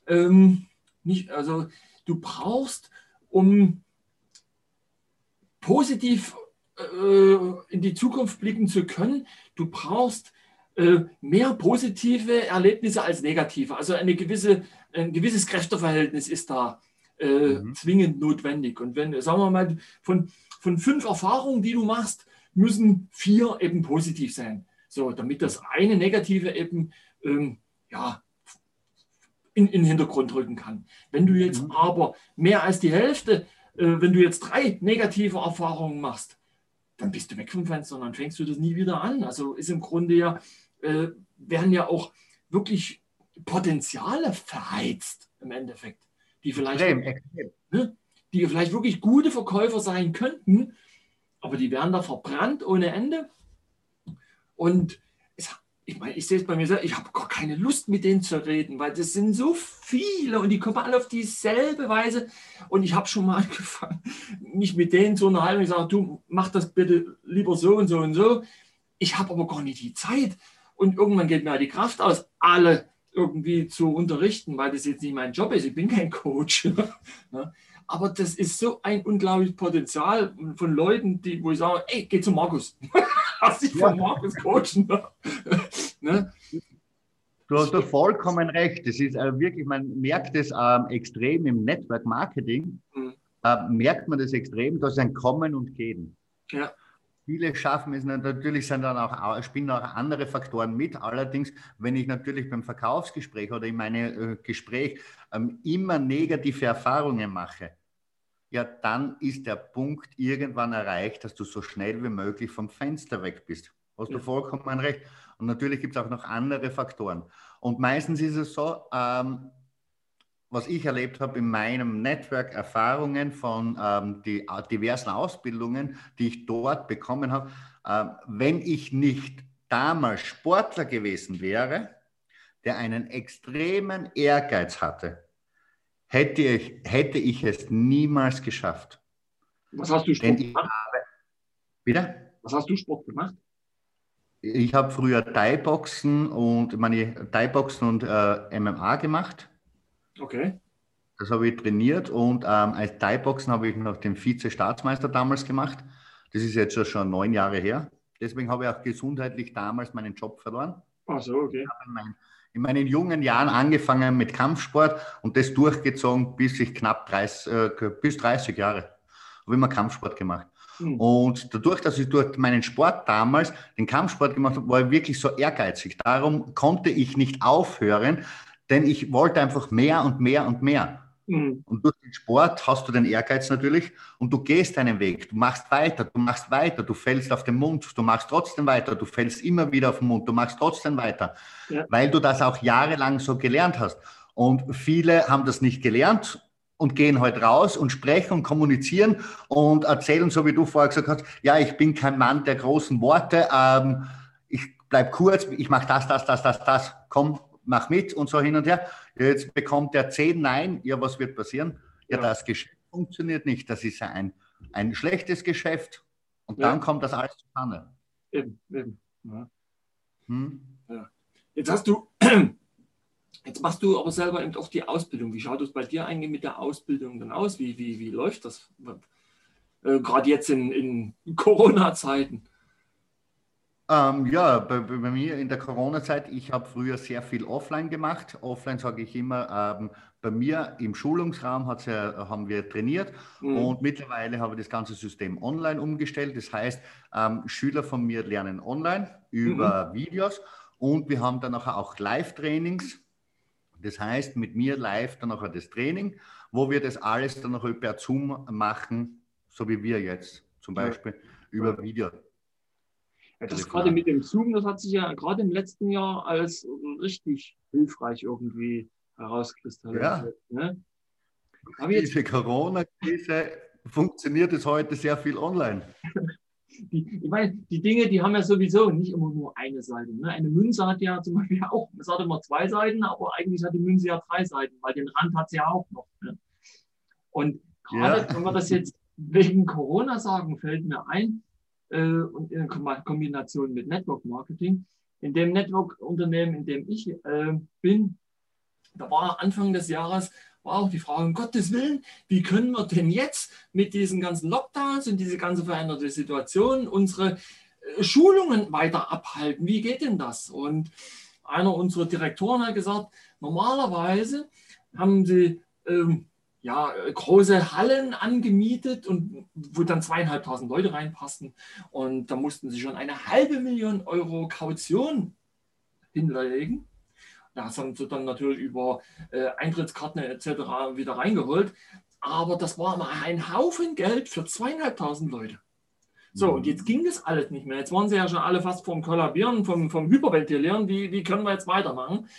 ähm, nicht, also du brauchst, um positiv äh, in die Zukunft blicken zu können, du brauchst äh, mehr positive Erlebnisse als negative. Also eine gewisse, ein gewisses Kräfteverhältnis ist da äh, mhm. zwingend notwendig. Und wenn, sagen wir mal, von, von fünf Erfahrungen, die du machst, müssen vier eben positiv sein. So, damit das eine negative eben ähm, ja, in, in den Hintergrund rücken kann. Wenn du jetzt mhm. aber mehr als die Hälfte, wenn du jetzt drei negative Erfahrungen machst, dann bist du weg vom Fenster und dann fängst du das nie wieder an. Also ist im Grunde ja, äh, werden ja auch wirklich Potenziale verheizt im Endeffekt, die vielleicht, extrem, extrem. Ne, die vielleicht wirklich gute Verkäufer sein könnten, aber die werden da verbrannt ohne Ende. Und ich meine, ich sehe es bei mir selbst, ich habe gar keine Lust, mit denen zu reden, weil das sind so viele und die kommen alle auf dieselbe Weise. Und ich habe schon mal [laughs] angefangen, mich mit denen zu unterhalten. Ich sage, du mach das bitte lieber so und so und so. Ich habe aber gar nicht die Zeit. Und irgendwann geht mir die Kraft aus, alle irgendwie zu unterrichten, weil das jetzt nicht mein Job ist. Ich bin kein Coach. [laughs] Aber das ist so ein unglaubliches Potenzial von Leuten, die, wo ich sage, ey, geh zu Markus. [laughs] Lass dich von Markus coachen. Ne? Du hast da vollkommen recht. Das ist äh, wirklich, man merkt es ähm, extrem im Network Marketing, mhm. äh, merkt man das extrem, dass ein Kommen und Gehen. Ja. Viele schaffen es natürlich, sind dann auch, spielen auch andere Faktoren mit. Allerdings, wenn ich natürlich beim Verkaufsgespräch oder in meinem äh, Gespräch ähm, immer negative Erfahrungen mache, ja, dann ist der Punkt irgendwann erreicht, dass du so schnell wie möglich vom Fenster weg bist. Hast ja. du vollkommen recht. Und natürlich gibt es auch noch andere Faktoren. Und meistens ist es so, ähm, was ich erlebt habe in meinem Netzwerk, Erfahrungen von ähm, die äh, diversen Ausbildungen, die ich dort bekommen habe, äh, wenn ich nicht damals Sportler gewesen wäre, der einen extremen Ehrgeiz hatte, hätte ich, hätte ich es niemals geschafft. Was hast du Sport gemacht? Habe, wieder? Was hast du Sport gemacht? Ich habe früher Thai-Boxen und meine Thai-Boxen und äh, MMA gemacht. Okay. Das habe ich trainiert und ähm, als Thai-Boxen habe ich noch den Vize-Staatsmeister damals gemacht. Das ist jetzt schon neun Jahre her. Deswegen habe ich auch gesundheitlich damals meinen Job verloren. Ach so, okay. Ich habe mein in meinen jungen Jahren angefangen mit Kampfsport und das durchgezogen bis ich knapp 30, äh, bis 30 Jahre. Habe immer Kampfsport gemacht. Mhm. Und dadurch, dass ich durch meinen Sport damals den Kampfsport gemacht habe, war ich wirklich so ehrgeizig. Darum konnte ich nicht aufhören, denn ich wollte einfach mehr und mehr und mehr. Mhm. Und durch den Sport hast du den Ehrgeiz natürlich und du gehst deinen Weg. Du machst weiter, du machst weiter, du fällst auf den Mund, du machst trotzdem weiter, du fällst immer wieder auf den Mund, du machst trotzdem weiter, ja. weil du das auch jahrelang so gelernt hast. Und viele haben das nicht gelernt und gehen heute halt raus und sprechen und kommunizieren und erzählen, so wie du vorher gesagt hast, ja, ich bin kein Mann der großen Worte, ähm, ich bleibe kurz, ich mache das, das, das, das, das, komm, mach mit und so hin und her. Jetzt bekommt er zehn Nein, ja, was wird passieren? Ja, ja. das Geschäft funktioniert nicht. Das ist ein, ein schlechtes Geschäft. Und ja. dann kommt das alles zustande. Eben, eben. Ja. Hm? Jetzt hast du, jetzt machst du aber selber eben auch die Ausbildung. Wie schaut es bei dir eigentlich mit der Ausbildung dann aus? Wie, wie, wie läuft das? Äh, Gerade jetzt in, in [laughs] Corona-Zeiten. Ähm, ja, bei, bei, mir in der Corona-Zeit, ich habe früher sehr viel offline gemacht. Offline sage ich immer, ähm, bei mir im Schulungsraum ja, haben wir trainiert mhm. und mittlerweile habe ich das ganze System online umgestellt. Das heißt, ähm, Schüler von mir lernen online über mhm. Videos und wir haben dann auch Live-Trainings. Das heißt, mit mir live dann auch das Training, wo wir das alles dann noch per Zoom machen, so wie wir jetzt zum Beispiel ja. über Video. Ja, das gerade mit dem Zoom, das hat sich ja gerade im letzten Jahr als richtig hilfreich irgendwie herauskristallisiert. Ja. Ne? Diese Corona-Krise funktioniert es heute sehr viel online. [laughs] Die, ich meine, die Dinge, die haben ja sowieso nicht immer nur eine Seite. Ne? Eine Münze hat ja zum Beispiel [laughs] auch, es hat immer zwei Seiten, aber eigentlich hat die Münze ja drei Seiten, weil den Rand hat sie ja auch noch. Ne? Und gerade ja. wenn wir das jetzt wegen Corona sagen, fällt mir ein, äh, und in Kombination mit Network Marketing. In dem Network-Unternehmen, in dem ich äh, bin, da war Anfang des Jahres war auch die Frage, um Gottes Willen, wie können wir denn jetzt mit diesen ganzen Lockdowns und diese ganze veränderte Situation unsere äh, Schulungen weiter abhalten? Wie geht denn das? Und einer unserer Direktoren hat gesagt, normalerweise haben sie ähm, ja, große Hallen angemietet und wo dann zweieinhalbtausend Leute reinpassten. Und da mussten sie schon eine halbe Million Euro Kaution hinlegen. Das haben sie dann natürlich über äh, Eintrittskarten etc. wieder reingeholt. Aber das war mal ein Haufen Geld für zweieinhalbtausend Leute. So, und jetzt ging das alles nicht mehr. Jetzt waren sie ja schon alle fast vom Kollabieren, vom, vom Hyperventilieren. Wie, wie können wir jetzt weitermachen?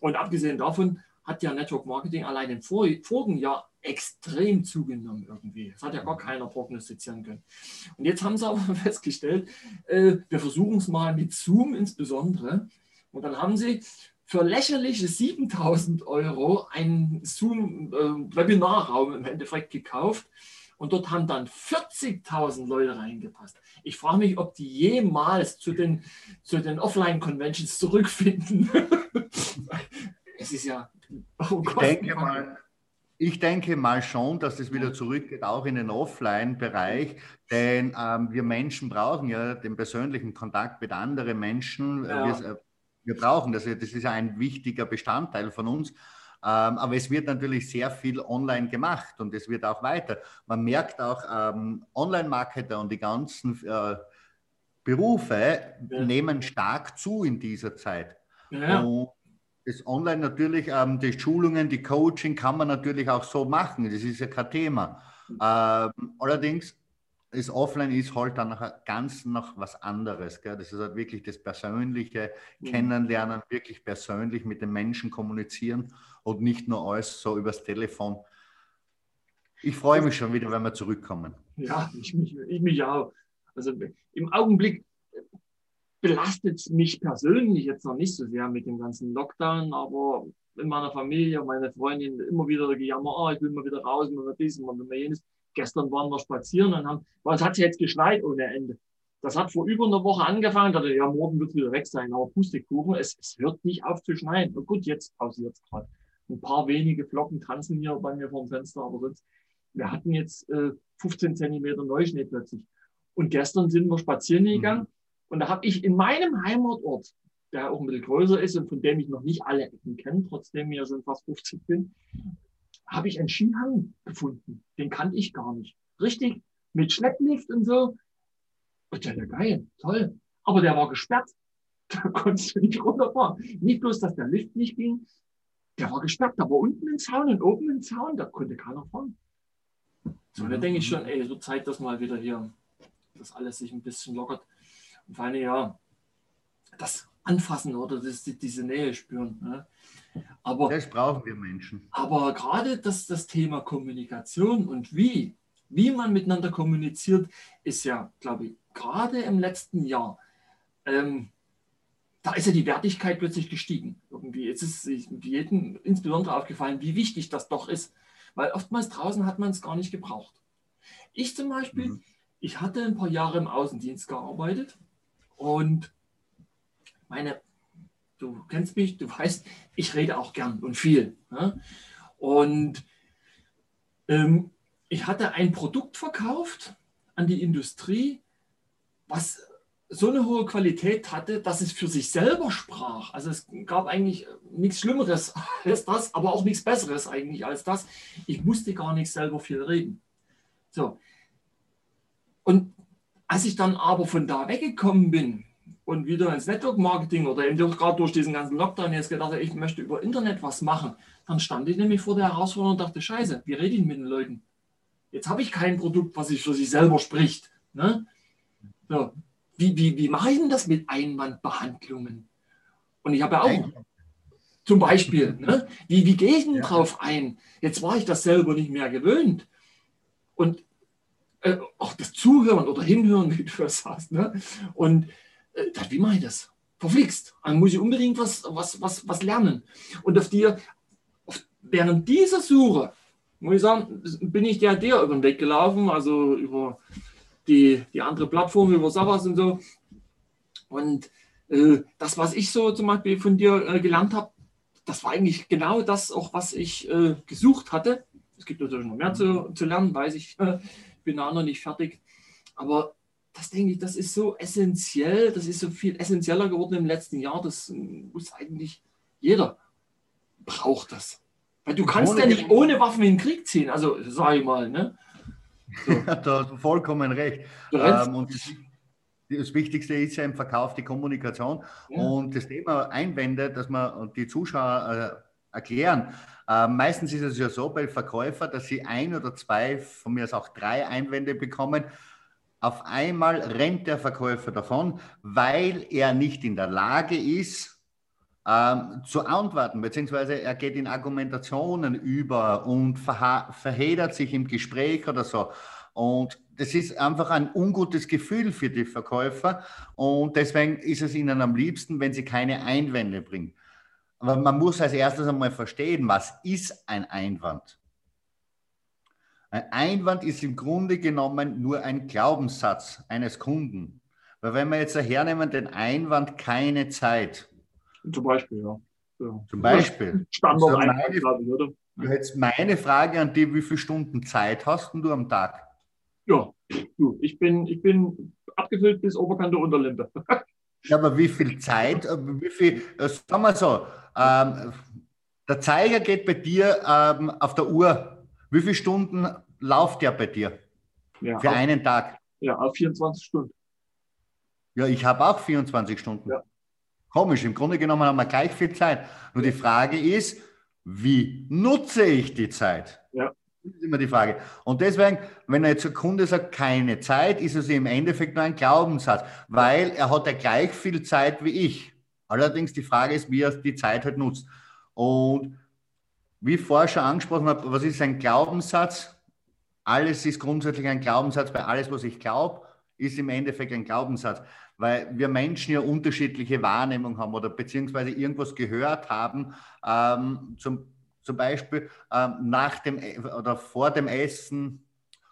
Und abgesehen davon hat ja Network Marketing allein im vor, vorigen Jahr extrem zugenommen irgendwie. Das hat ja gar keiner prognostizieren können. Und jetzt haben sie aber [laughs] festgestellt, äh, wir versuchen es mal mit Zoom insbesondere. Und dann haben sie für lächerliche 7000 Euro einen Zoom-Webinarraum äh, im Endeffekt gekauft. Und dort haben dann 40.000 Leute reingepasst. Ich frage mich, ob die jemals zu den, zu den Offline-Conventions zurückfinden. [laughs] es ist ja Oh ich, denke mal, ich denke mal schon, dass es wieder zurückgeht, auch in den Offline-Bereich, denn ähm, wir Menschen brauchen ja den persönlichen Kontakt mit anderen Menschen. Ja. Wir, äh, wir, brauchen das, das ist ein wichtiger Bestandteil von uns. Ähm, aber es wird natürlich sehr viel online gemacht und es wird auch weiter. Man merkt auch, ähm, Online-Marketer und die ganzen äh, Berufe ja. nehmen stark zu in dieser Zeit. Ja. Und das Online natürlich, ähm, die Schulungen, die Coaching kann man natürlich auch so machen. Das ist ja kein Thema. Ähm, allerdings, das Offline ist halt dann noch ganz noch was anderes. Gell? Das ist halt wirklich das persönliche mhm. Kennenlernen, wirklich persönlich mit den Menschen kommunizieren und nicht nur alles so übers Telefon. Ich freue mich schon wieder, wenn wir zurückkommen. Ja, ich mich, ich mich auch. Also im Augenblick belastet mich persönlich jetzt noch nicht so sehr mit dem ganzen Lockdown, aber in meiner Familie, meine Freundin immer wieder gejammert, oh, ich will mal wieder raus, mal dies, mal jenes. Gestern waren wir spazieren und haben, weil es hat jetzt geschneit ohne Ende. Das hat vor über einer Woche angefangen, dachte, ja, morgen wird es wieder weg sein, aber Pustekuchen, es, es hört nicht auf zu schneien. Und gut, jetzt pausiert es gerade. Ein paar wenige Flocken tanzen hier bei mir vor dem Fenster, aber sonst, wir hatten jetzt äh, 15 Zentimeter Neuschnee plötzlich. Und gestern sind wir spazieren gegangen. Mhm und da habe ich in meinem Heimatort, der auch ein bisschen größer ist und von dem ich noch nicht alle Ecken kenne, trotzdem ich ja schon fast 50 bin, habe ich einen Skihang gefunden. Den kannte ich gar nicht. Richtig, mit Schlepplift und so. Und der, der geil, toll. Aber der war gesperrt. [laughs] Da konntest du nicht runterfahren. Nicht bloß, dass der Lift nicht ging, der war gesperrt. Da war unten ein Zaun und oben ein Zaun, da konnte keiner fahren. So, da denke ich schon, ey, so Zeit, dass mal wieder hier, dass alles sich ein bisschen lockert. Und vor allem, ja, das Anfassen oder das, diese Nähe spüren. Ne? Aber, das brauchen wir Menschen. Aber gerade das, das Thema Kommunikation und wie, wie man miteinander kommuniziert, ist ja, glaube ich, gerade im letzten Jahr ähm, da ist ja die Wertigkeit plötzlich gestiegen. Irgendwie. Jetzt ist jedem insbesondere aufgefallen, wie wichtig das doch ist. Weil oftmals draußen hat man es gar nicht gebraucht. Ich zum Beispiel, mhm. ich hatte ein paar Jahre im Außendienst gearbeitet und meine, du kennst mich, du weißt, ich rede auch gern und viel. Ne? Und ähm, ich hatte ein Produkt verkauft an die Industrie, was so eine hohe Qualität hatte, dass es für sich selber sprach. Also es gab eigentlich nichts Schlimmeres [laughs] als das, aber auch nichts Besseres eigentlich als das. Ich musste gar nicht selber viel reden. So. Und als ich dann aber von da weggekommen bin und wieder ins Network Marketing oder eben gerade durch diesen ganzen Lockdown jetzt gedacht ich möchte über Internet was machen, dann stand ich nämlich vor der Herausforderung und dachte, scheiße, wie rede ich mit den Leuten? Jetzt habe ich kein Produkt, was sich für sich selber spricht. Ne? So, wie, wie, wie mache ich denn das mit Einwandbehandlungen? Und ich habe ja auch zum Beispiel, ne? wie, wie gehe ich denn ja. drauf ein? Jetzt war ich das selber nicht mehr gewöhnt. Und äh, auch das Zuhören oder Hinhören, [laughs] wie du das sagst. Ne? Und äh, wie mache ich das? Verflixt. Dann muss ich unbedingt was, was, was, was lernen. Und auf dir, auf, während dieser Suche, muss ich sagen, bin ich der der über den Weg gelaufen, also über die, die andere Plattform über Savas und so. Und äh, das, was ich so zum Beispiel von dir äh, gelernt habe, das war eigentlich genau das auch, was ich äh, gesucht hatte. Es gibt natürlich noch mehr zu, zu lernen, weiß ich, [laughs] bin da noch nicht fertig. Aber das denke ich, das ist so essentiell, das ist so viel essentieller geworden im letzten Jahr. Das muss eigentlich jeder braucht das. Weil du kannst ja nicht ohne Waffen in den Krieg ziehen, also sage ich mal. Ne? So. [laughs] da hast du vollkommen recht. Ähm, und das, das, Wichtigste ist ja im Verkauf die Kommunikation. Ja. Und das Thema Einwände, dass man die Zuschauer äh, erklären. Äh, meistens ist es ja so bei Verkäufern, dass sie ein oder zwei, von mir aus auch drei Einwände bekommen. Auf einmal rennt der Verkäufer davon, weil er nicht in der Lage ist, ähm, zu antworten, beziehungsweise er geht in Argumentationen über und verhedert sich im Gespräch oder so. Und das ist einfach ein ungutes Gefühl für die Verkäufer und deswegen ist es ihnen am liebsten, wenn sie keine Einwände bringen. Aber man muss als erstes einmal verstehen, was ist ein Einwand? Ein Einwand ist im Grunde genommen nur ein Glaubenssatz eines Kunden. Weil wenn wir jetzt hernehmen, den Einwand keine Zeit, zum Beispiel, ja. ja. Zum Beispiel. [laughs] Standort also meine, ich, oder? Jetzt meine Frage an dich, wie viele Stunden Zeit hast du am Tag? Ja, du, ich bin, ich bin abgefüllt bis Oberkante Unterlimpe. [laughs] ja, aber wie viel Zeit, äh, wie viel, äh, sagen wir so, ähm, der Zeiger geht bei dir ähm, auf der Uhr. Wie viele Stunden läuft der bei dir? Ja, Für auf, einen Tag? Ja, auf 24 Stunden. Ja, ich habe auch 24 Stunden. Ja. Komisch, im Grunde genommen haben wir gleich viel Zeit. Nur die Frage ist, wie nutze ich die Zeit? Ja. Das ist immer die Frage. Und deswegen, wenn er jetzt ein Kunde sagt, keine Zeit, ist es im Endeffekt nur ein Glaubenssatz, weil er hat ja gleich viel Zeit wie ich. Allerdings die Frage ist, wie er die Zeit halt nutzt. Und wie vorher schon angesprochen habe, was ist ein Glaubenssatz? Alles ist grundsätzlich ein Glaubenssatz, weil alles, was ich glaube, ist im Endeffekt ein Glaubenssatz weil wir Menschen ja unterschiedliche Wahrnehmung haben oder beziehungsweise irgendwas gehört haben, ähm, zum, zum Beispiel ähm, nach dem e, oder vor dem Essen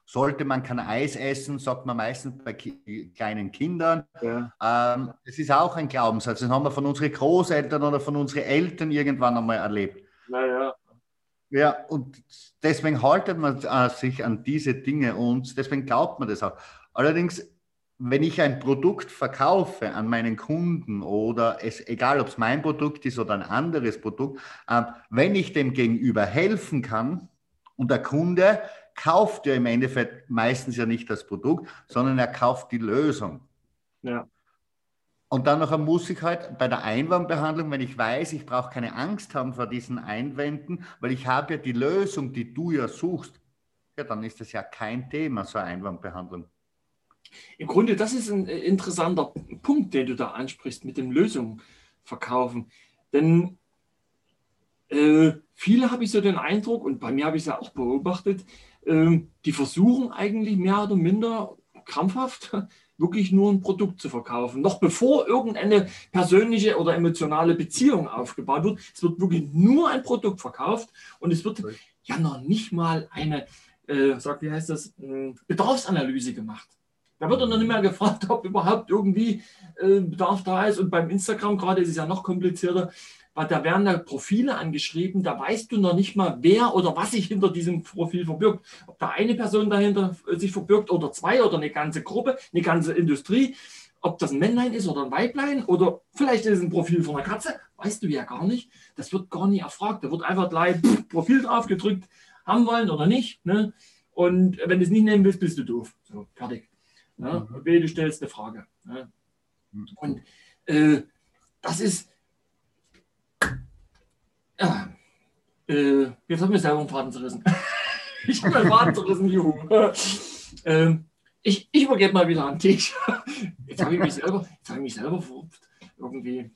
sollte man kein Eis essen, sagt man meistens bei ki kleinen Kindern. Ja. Ähm, das ist auch ein Glaubenssatz. Das haben wir von unseren Großeltern oder von unseren Eltern irgendwann einmal erlebt. Naja. Ja, und deswegen haltet man sich an diese Dinge und deswegen glaubt man das auch. Allerdings wenn ich ein Produkt verkaufe an meinen Kunden oder es, egal ob es mein Produkt ist oder ein anderes Produkt, äh, wenn ich dem Gegenüber helfen kann und der Kunde kauft ja im Endeffekt meistens ja nicht das Produkt, sondern er kauft die Lösung. Ja. Und dann noch muss ich halt bei der Einwandbehandlung, wenn ich weiß, ich brauche keine Angst haben vor diesen Einwänden, weil ich habe ja die Lösung, die du ja suchst, ja, dann ist das ja kein Thema, so Einwandbehandlung. Im Grunde, das ist ein äh, interessanter Punkt, den du da ansprichst mit dem Lösungen verkaufen. Denn äh, viele habe ich so den Eindruck, und bei mir habe ich es ja auch beobachtet, äh, die versuchen eigentlich mehr oder minder krampfhaft [laughs] wirklich nur ein Produkt zu verkaufen. Noch bevor irgendeine persönliche oder emotionale Beziehung aufgebaut wird, es wird wirklich nur ein Produkt verkauft und es wird ja noch nicht mal eine, äh, sag, wie heißt das, äh, Bedarfsanalyse gemacht. Da wird dann noch nicht mehr gefragt, [laughs] ob überhaupt irgendwie äh, Bedarf da ist. Und beim Instagram gerade ist es ja noch komplizierter, weil da werden da Profile angeschrieben, da weißt du noch nicht mal, wer oder was sich hinter diesem Profil verbirgt. Ob da eine Person dahinter sich verbirgt oder zwei oder eine ganze Gruppe, eine ganze Industrie. Ob das ein Männlein ist oder ein Weiblein oder vielleicht ist es ein Profil von einer Katze, weißt du ja gar nicht. Das wird gar nicht erfragt. Da wird einfach gleich Profil drauf gedrückt, haben wollen oder nicht. Ne? Und wenn du es nicht nehmen willst, bist du doof. So, fertig. Ne? Mhm. du stellst eine Frage. Ne? Und äh, das ist, ja, äh, jetzt haben wir selber einen Faden zerrissen. [laughs] ich habe meinen Faden zerrissen, juhu. ähm, ich, ich übergebe mal wieder an dich. Jetzt habe ich mich selber, jetzt habe ich mich selber verrupft. Irgendwie.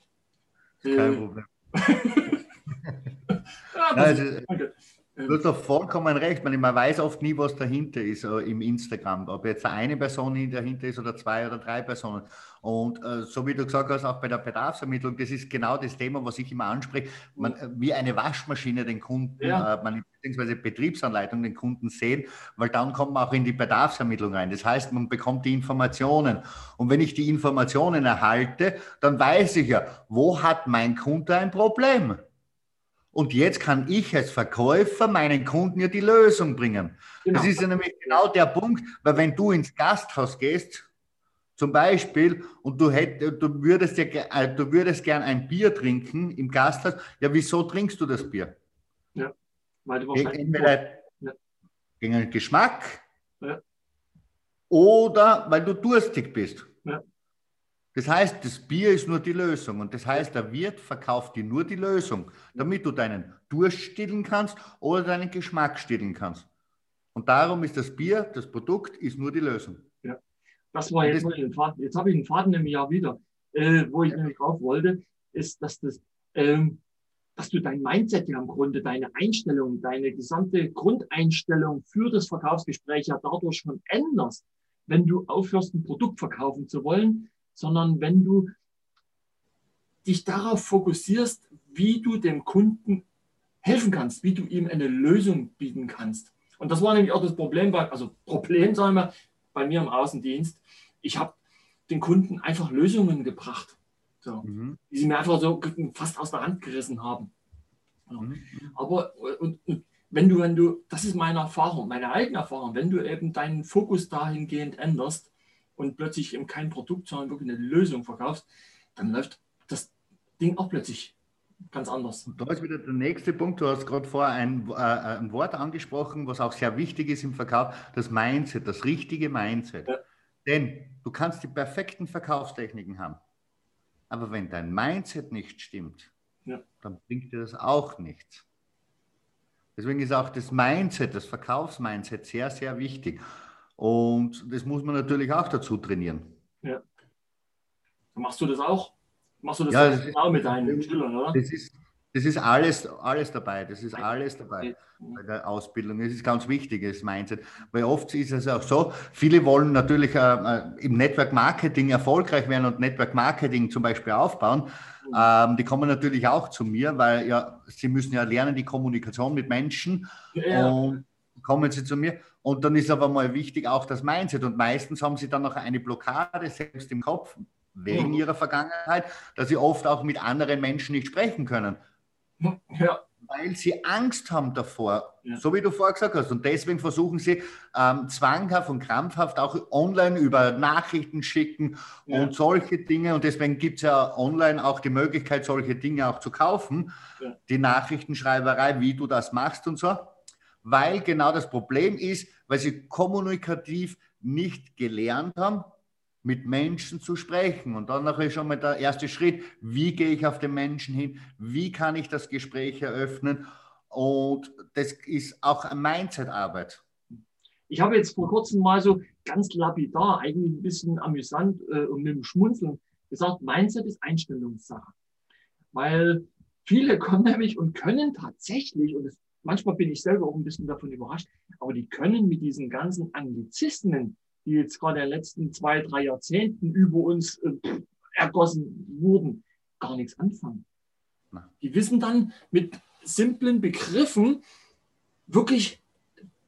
Äh, Kein Problem. [laughs] ja, Nein, also, danke. Du hast doch vollkommen recht. Man, man weiß oft nie, was dahinter ist uh, im Instagram. Ob jetzt eine Person dahinter ist oder zwei oder drei Personen. Und uh, so wie du gesagt hast, auch bei der Bedarfsermittlung, das ist genau das Thema, was ich immer anspreche. Man, äh, wie eine Waschmaschine den Kunden, ja. man, beziehungsweise Betriebsanleitung den Kunden sehen, weil dann kommt man auch in die Bedarfsermittlung rein. Das heißt, man bekommt die Informationen. Und wenn ich die Informationen erhalte, dann weiß ich ja, wo hat mein Kunde ein Problem? Und jetzt kann ich als Verkäufer meinen Kunden ja die Lösung bringen. Genau. Das ist ja nämlich genau der Punkt, weil wenn du ins Gasthaus gehst, zum Beispiel, und du, hätt, du, würdest ja, äh, du würdest gern ein Bier trinken im Gasthaus, ja, wieso trinkst du das Bier? Ja, weil du wahrscheinlich... Entweder ja. gegen den Geschmack ja. oder weil du durstig bist. Ja. Das heißt, das Bier ist nur die Lösung und das heißt, der Wirt verkauft dir nur die Lösung, damit du deinen Durst stillen kannst oder deinen Geschmack stillen kannst. Und darum ist das Bier, das Produkt, ist nur die Lösung. Ja, das war jetzt, das, Faden, jetzt habe ich einen Faden im Jahr wieder, äh, wo ich nämlich drauf wollte, ist, dass das, ähm, dass du dein Mindset ja im Grunde, deine Einstellung, deine gesamte Grundeinstellung für das Verkaufsgespräch ja dadurch schon änderst, wenn du aufhörst, ein Produkt verkaufen zu wollen, sondern wenn du dich darauf fokussierst, wie du dem Kunden helfen kannst, wie du ihm eine Lösung bieten kannst. Und das war nämlich auch das Problem, bei, also Problem, sagen wir, bei mir im Außendienst. Ich habe den Kunden einfach Lösungen gebracht, so, mhm. die sie mir einfach so fast aus der Hand gerissen haben. Ja. Mhm. Aber und, und wenn du, wenn du, das ist meine Erfahrung, meine eigene Erfahrung, wenn du eben deinen Fokus dahingehend änderst, und plötzlich eben kein Produkt, sondern wirklich eine Lösung verkaufst, dann läuft das Ding auch plötzlich ganz anders. Und da ist wieder der nächste Punkt. Du hast gerade vorher ein, äh, ein Wort angesprochen, was auch sehr wichtig ist im Verkauf, das Mindset, das richtige Mindset. Ja. Denn du kannst die perfekten Verkaufstechniken haben. Aber wenn dein Mindset nicht stimmt, ja. dann bringt dir das auch nichts. Deswegen ist auch das Mindset, das Verkaufsmindset sehr, sehr wichtig. Und das muss man natürlich auch dazu trainieren. Ja. Machst du das auch? Machst du das, ja, das genau mit deinen Schülern, oder? Das ist, das ist alles, alles dabei. Das ist alles dabei bei der Ausbildung. Das ist ganz wichtig, das Mindset. Weil oft ist es auch so, viele wollen natürlich äh, äh im Network Marketing erfolgreich werden und Network Marketing zum Beispiel aufbauen. Mhm. Ähm, die kommen natürlich auch zu mir, weil ja, sie müssen ja lernen, die Kommunikation mit Menschen. Ja. Und kommen sie zu mir. Und dann ist aber mal wichtig auch das Mindset. Und meistens haben sie dann noch eine Blockade selbst im Kopf, wegen mhm. ihrer Vergangenheit, dass sie oft auch mit anderen Menschen nicht sprechen können. Ja. Weil sie Angst haben davor, ja. so wie du vorher gesagt hast. Und deswegen versuchen sie ähm, zwanghaft und krampfhaft auch online über Nachrichten schicken ja. und solche Dinge. Und deswegen gibt es ja online auch die Möglichkeit, solche Dinge auch zu kaufen. Die Nachrichtenschreiberei, wie du das machst und so weil genau das Problem ist, weil sie kommunikativ nicht gelernt haben, mit Menschen zu sprechen. Und dann ist schon mal der erste Schritt, wie gehe ich auf den Menschen hin, wie kann ich das Gespräch eröffnen. Und das ist auch eine Mindset-Arbeit. Ich habe jetzt vor kurzem mal so ganz lapidar, eigentlich ein bisschen amüsant äh, und mit dem Schmunzeln gesagt, Mindset ist Einstellungssache. Weil viele kommen nämlich und können tatsächlich, und das Manchmal bin ich selber auch ein bisschen davon überrascht, aber die können mit diesen ganzen Anglizismen die jetzt gerade in den letzten zwei, drei Jahrzehnten über uns äh, ergossen wurden, gar nichts anfangen. Die wissen dann mit simplen Begriffen wirklich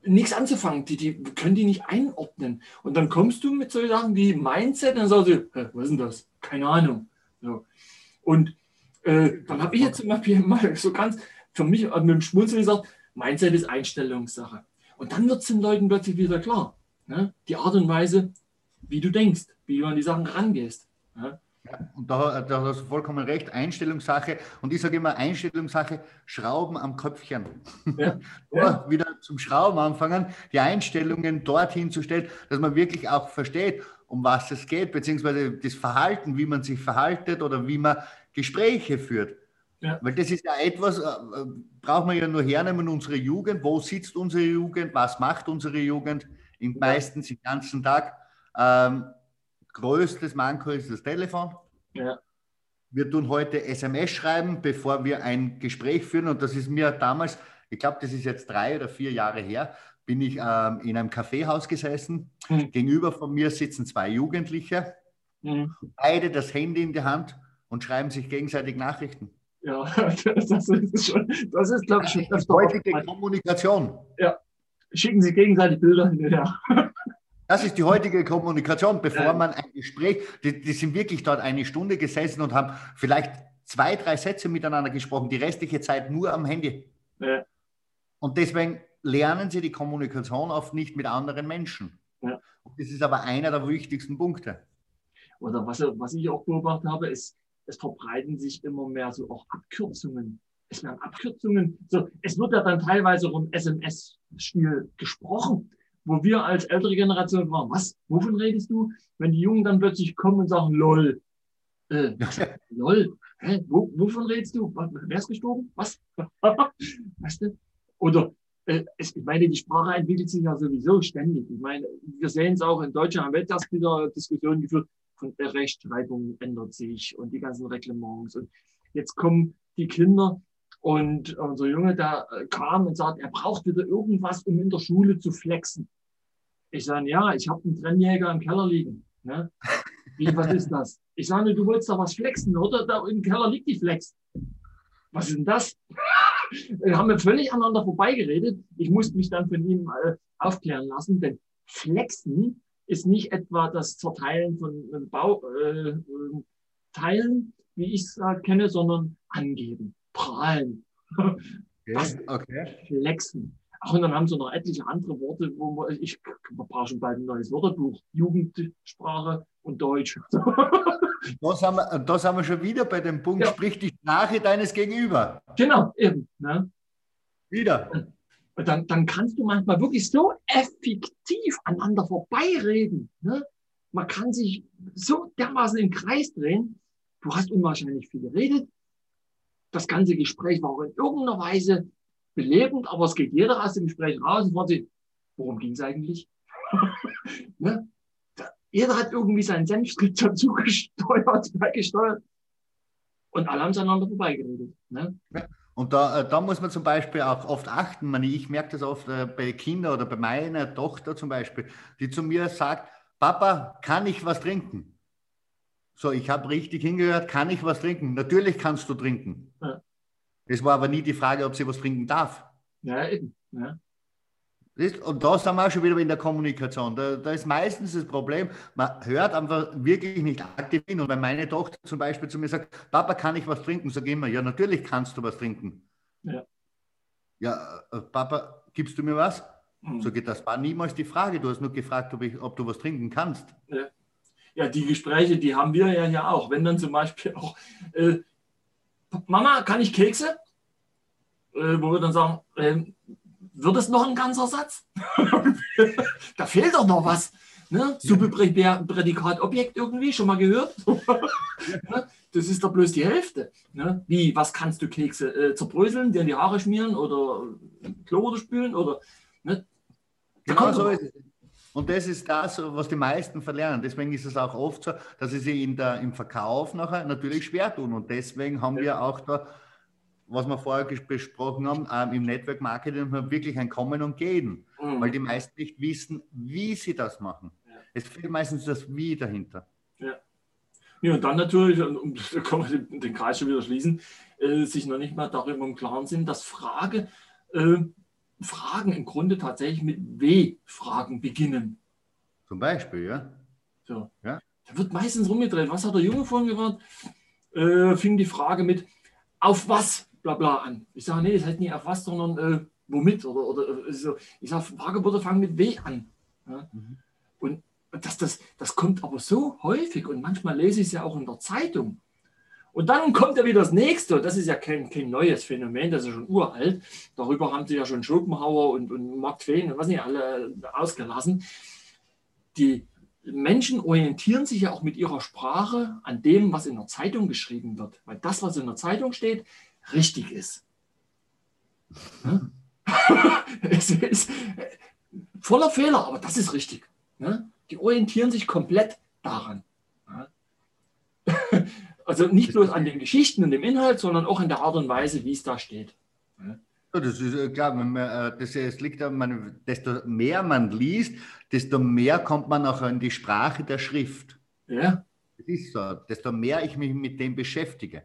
nichts anzufangen. Die, die können die nicht einordnen. Und dann kommst du mit solchen Sachen wie Mindset und dann sagst du, was ist denn das? Keine Ahnung. So. Und äh, dann habe ich jetzt zum Beispiel mal so ganz für mich mit dem Schmunzeln gesagt, Mindset ist Einstellungssache. Und dann wird es den Leuten plötzlich wieder klar. Ne? Die Art und Weise, wie du denkst, wie du an die Sachen rangehst. Ne? Ja, und da, da, hast du vollkommen recht, Einstellungssache. Und ich sage immer, Einstellungssache, Schrauben am Köpfchen. Ja, [laughs] ja. wieder zum Schrauben anfangen, die Einstellungen dorthin zu stellen, dass man wirklich auch versteht, um was es geht, beziehungsweise das Verhalten, wie man sich verhaltet oder wie man Gespräche führt. Ja. Weil das ist ja etwas, äh, braucht man ja nur hernehmen, unsere Jugend, wo sitzt unsere Jugend, was macht unsere Jugend, im meistens den ganzen Tag. Ähm, größtes Manko ist das Telefon. Ja. Wir tun heute SMS schreiben, bevor wir ein Gespräch führen. Und das ist mir damals, ich glaube, das ist jetzt drei oder vier Jahre her, bin ich ähm, in einem Kaffeehaus gesessen. Mhm. Gegenüber von mir sitzen zwei Jugendliche, mhm. beide das Handy in der Hand und schreiben sich gegenseitig Nachrichten. Ja, [laughs] das ist schon, das ist, glaube ich, schon heutige Kommunikation. Ja, schicken Sie gegenseitig Bilder hinterher. [laughs] Das ist die heutige Kommunikation, bevor man ein Gespräch, die, die, sind wirklich dort eine Stunde gesessen und haben vielleicht zwei, drei Sätze miteinander gesprochen, die restliche Zeit nur am Handy. Ja. Und deswegen lernen sie die Kommunikation oft nicht mit anderen Menschen. Ja. Das ist aber einer der wichtigsten Punkte. Oder was, was ich auch beobachtet habe, ist, es verbreiten sich immer mehr so auch Abkürzungen. Es werden Abkürzungen. So, es wird ja dann teilweise um SMS-Stil gesprochen wo wir als ältere Generation waren, was, wovon redest du? Wenn die Jungen dann plötzlich kommen und sagen, lol, äh, [laughs] lol, hä, wo, wovon redest du? Wer ist gestorben? Was? [laughs] weißt du? Oder, äh, es, ich meine, die Sprache entwickelt sich ja sowieso ständig. Ich meine, wir sehen es auch in Deutschland, haben wir jetzt wieder Diskussionen geführt, Rechtschreibung ändert sich und die ganzen Reglements. Und jetzt kommen die Kinder und unser Junge, der äh, kam und sagt, er braucht wieder irgendwas, um in der Schule zu flexen. Ich sage, ja, ich habe einen Trennjäger im Keller liegen. Ne? [laughs] Wie, was ist das? Ich sage, du wolltest doch was flexen, oder? Da im Keller liegt die Flex. Was ist denn das? [laughs] Wir haben wir völlig aneinander vorbeigeredet. Ich musste mich dann von ihm äh, aufklären lassen, denn Flexen ist nicht etwa das Zerteilen von Bauteilen, äh, wie ich es äh, kenne, sondern angeben prahlen. [laughs] Okay, okay. Flexen. Ach, und dann haben sie noch etliche andere Worte, wo man, ich brauche schon bald ein neues Wörterbuch. Jugendsprache und Deutsch. [laughs] Da sind, wir, da sind wir schon wieder bei dem Punkt, ja. sprich die Sprache deines Gegenüber. Genau, eben. Ne? Wieder. Und dann, dann kannst du manchmal wirklich so effektiv aneinander vorbeireden. Ne? Man kann sich so dermaßen im Kreis drehen. Du hast unwahrscheinlich viel geredet, das ganze Gespräch war in irgendeiner Weise belebend, aber es geht jeder aus dem Gespräch raus und fragt sich, worum ging es eigentlich? [laughs] ne? jeder hat irgendwie seinen Senfskript [laughs] dazu gesteuert, [laughs] beigesteuert und alle haben aneinander vorbeigeredet. Ne? Ja. Und da, äh, da muss man zum Beispiel auch oft achten. Ich merke das oft äh, bei Kindern oder bei meiner Tochter zum Beispiel, die zu mir sagt, Papa, kann ich was trinken? So, ich habe richtig hingehört, kann ich was trinken? Natürlich kannst du trinken. Ja. Es war aber nie die Frage, ob sie was trinken darf. Ja, eben. Ja. Und da sind wir auch schon wieder in der Kommunikation. Da, da, ist meistens das Problem, man hört einfach wirklich nicht aktiv hin. Und wenn meine Tochter zum Beispiel zu mir sagt, Papa, kann ich was trinken? Sag ich immer, ja, natürlich kannst du was trinken. Ja, ja äh, Papa, gibst du mir was? Mhm. Sag ich, das war niemals die Frage. Du hast nur gefragt, ob, ich, ob du was trinken kannst. Ja ja, die Gespräche, die haben wir ja hier auch. Wenn dann zum Beispiel auch, äh, Mama, kann ich Kekse? Äh, wo wir dann sagen, äh, wird es noch ein ganzer Satz? [laughs] da fehlt doch noch was. Ne? Subprädikat Objekt irgendwie, schon mal gehört? [laughs] Ne? das ist doch bloß die Hälfte. Ne? Wie, was kannst du Kekse äh, zerbröseln, dir in die Haare schmieren oder Klo oder spülen? Oder, ne? Genau so ist es. Und das ist das, was die meisten verlernen. Deswegen ist es auch oft so, dass sie sich in der, im Verkauf nachher natürlich schwer tun. Und deswegen haben wir auch da, was wir vorher besprochen haben, ähm, im Network Marketing wirklich ein Kommen und Gehen, mhm. weil die meisten nicht wissen, wie sie das machen. Es fehlt meistens das Wie dahinter. Ja. ja und dann natürlich, um, [laughs] da kann man den Kreis schon wieder schließen, äh, sich noch nicht mal darüber im Klaren sind, dass Frage, äh, Fragen im Grunde tatsächlich mit W-Fragen beginnen. Zum Beispiel, ja. So. ja. Da wird meistens rumgedreht. Was hat der Junge vorhin gesagt? Äh, fing die Frage mit auf was, bla bla an. Ich sage, nee, es heißt nicht auf was, sondern äh, womit. Oder, oder äh, so. Ich sage, Fragebote fangen mit W an. Ja? Mhm. Und das, das, das kommt aber so häufig und manchmal lese ich es ja auch in der Zeitung. Und dann kommt ja wieder das nächste, und das ist ja kein, kein neues Phänomen, das ist schon uralt. Darüber haben sie ja schon Schopenhauer und, und Mark Twain und was nicht alle ausgelassen. Die Menschen orientieren sich ja auch mit ihrer Sprache an dem, was in der Zeitung geschrieben wird, weil das, was in der Zeitung steht, richtig ist. [laughs] es ist voller Fehler, aber das ist richtig. Die orientieren sich komplett daran. [laughs] Also nicht bloß an den Geschichten und dem Inhalt, sondern auch an der Art und Weise, wie es da steht. Ja, das ist äh, klar, man, äh, das, es liegt daran, desto mehr man liest, desto mehr kommt man auch in die Sprache der Schrift. Ja. Das ist so. Desto mehr ich mich mit dem beschäftige.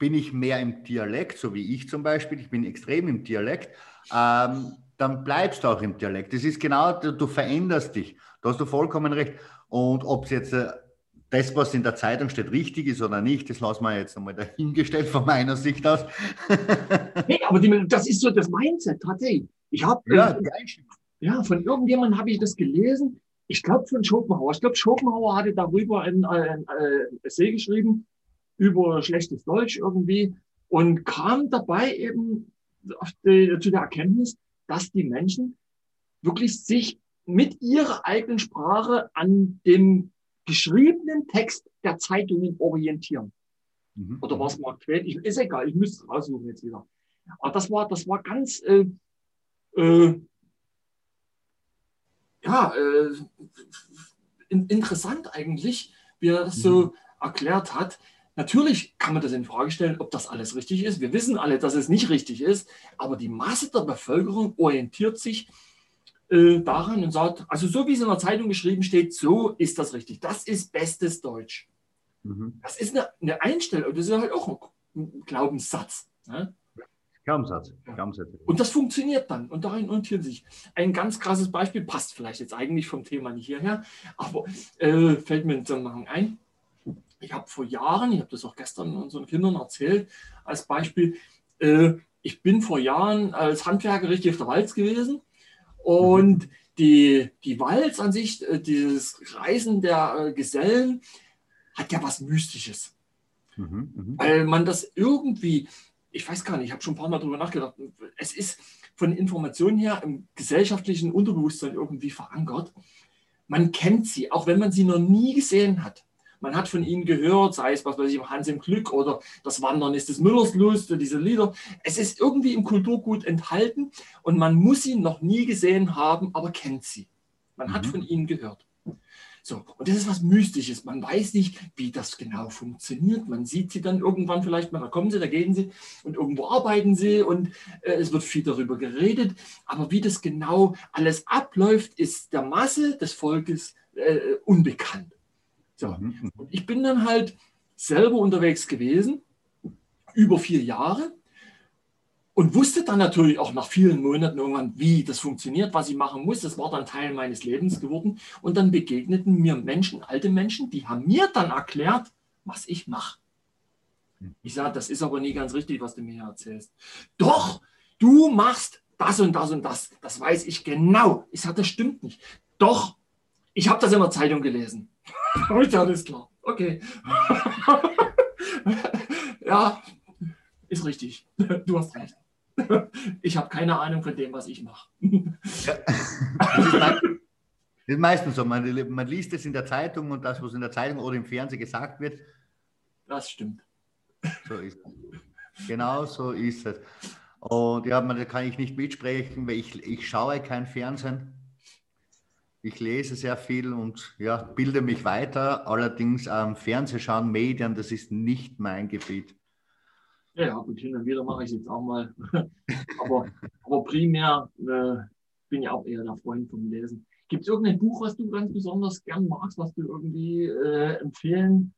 Bin ich mehr im Dialekt, so wie ich zum Beispiel, ich bin extrem im Dialekt, ähm, dann bleibst du auch im Dialekt. Das ist genau, du, du veränderst dich. Da hast du vollkommen recht. Und ob es jetzt äh, das, was in der Zeitung steht, richtig ist oder nicht, das lassen wir jetzt einmal dahingestellt von meiner Sicht aus. [laughs] nee, aber die, das ist so das Mindset tatsächlich. Ich habe ja, äh, ja, von irgendjemandem habe ich das gelesen. Ich glaube von Schopenhauer. Ich glaube, Schopenhauer hatte darüber ein, ein, ein Essay geschrieben über schlechtes Deutsch irgendwie und kam dabei eben die, zu der Erkenntnis, dass die Menschen wirklich sich mit ihrer eigenen Sprache an dem geschriebenen Text der Zeitungen orientieren. Mhm. Oder was Mark Twain? Ich, ist egal, ich müsste es raussuchen jetzt wieder. Aber das war, das war ganz, äh, äh, ja, äh, in, interessant eigentlich, wie er das mhm. so erklärt hat. Natürlich kann man das in Frage stellen, ob das alles richtig ist. Wir wissen alle, dass es nicht richtig ist, aber die Masse der Bevölkerung orientiert sich äh, daran und sagt, also so wie es in der Zeitung geschrieben steht, so ist das richtig. Das ist bestes Deutsch. Mhm. Das ist eine, eine, Einstellung, das ist halt auch ein Glaubenssatz. Ne? Glaubenssatz. Glaubenssatz. Und das funktioniert dann und darin orientieren sich. Ein ganz krasses Beispiel, passt vielleicht jetzt eigentlich vom Thema nicht hierher, aber äh, fällt mir in Zusammenhang ein. Ich habe vor Jahren, ich habe das auch gestern unseren Kindern erzählt, als Beispiel, äh, ich bin vor Jahren als Handwerker richtig auf der Walz gewesen und mhm. die, die Walz an sich, äh, dieses Reisen der äh, Gesellen, hat ja was Mystisches. Mhm, mh. Weil man das irgendwie, ich weiß gar nicht, ich habe schon ein paar Mal darüber nachgedacht, es ist von Informationen her im gesellschaftlichen Unterbewusstsein irgendwie verankert. Man kennt sie, auch wenn man sie noch nie gesehen hat. Man hat von ihnen gehört, sei es was weiß ich, Hans im Glück oder das Wandern ist des Müllers Lust, diese Lieder. Es ist irgendwie im Kulturgut enthalten und man muss sie noch nie gesehen haben, aber kennt sie. Man mhm. hat von ihnen gehört. So, und das ist was Mystisches. Man weiß nicht, wie das genau funktioniert. Man sieht sie dann irgendwann vielleicht mal, da kommen sie, da gehen sie und irgendwo arbeiten sie und äh, es wird viel darüber geredet. Aber wie das genau alles abläuft, ist der Masse des Volkes äh, unbekannt. So. Mhm, mhm. Und ich bin dann halt selber unterwegs gewesen, über vier Jahre, und wusste dann natürlich auch nach vielen Monaten irgendwann, wie das funktioniert, was ich machen muss. Das war dann Teil meines Lebens geworden. Und dann begegneten mir Menschen, alte Menschen, die haben mir dann erklärt, was ich mache. Mhm. Ich sage, das ist aber nie ganz richtig, was du mir hier erzählst. Doch, du machst das und das und das. Das weiß ich genau. Ich sage, das stimmt nicht. Doch, ich habe das in der Zeitung gelesen. [laughs] ja, alles klar. Okay. [laughs] ja, ist richtig. [laughs] Du hast recht. Ich habe keine Ahnung von dem, was ich mache. das ist meistens so. Man, man liest es in der Zeitung und das, was in der Zeitung oder im Fernsehen gesagt wird. Das stimmt. So ist es. Genau so ist es. Und ja, da kann ich nicht mitsprechen, weil ich, ich schaue kein Fernsehen. Ich lese sehr viel und ja, bilde mich weiter. Allerdings am ähm, Fernsehschauen, Medien, das ist nicht mein Gebiet. Ja, gut, hin und wieder mache ich es jetzt auch mal. [laughs] aber, aber primär äh, bin ich auch eher der Freund vom Lesen. Gibt es irgendein Buch, was du ganz besonders gern magst, was du irgendwie äh, empfehlen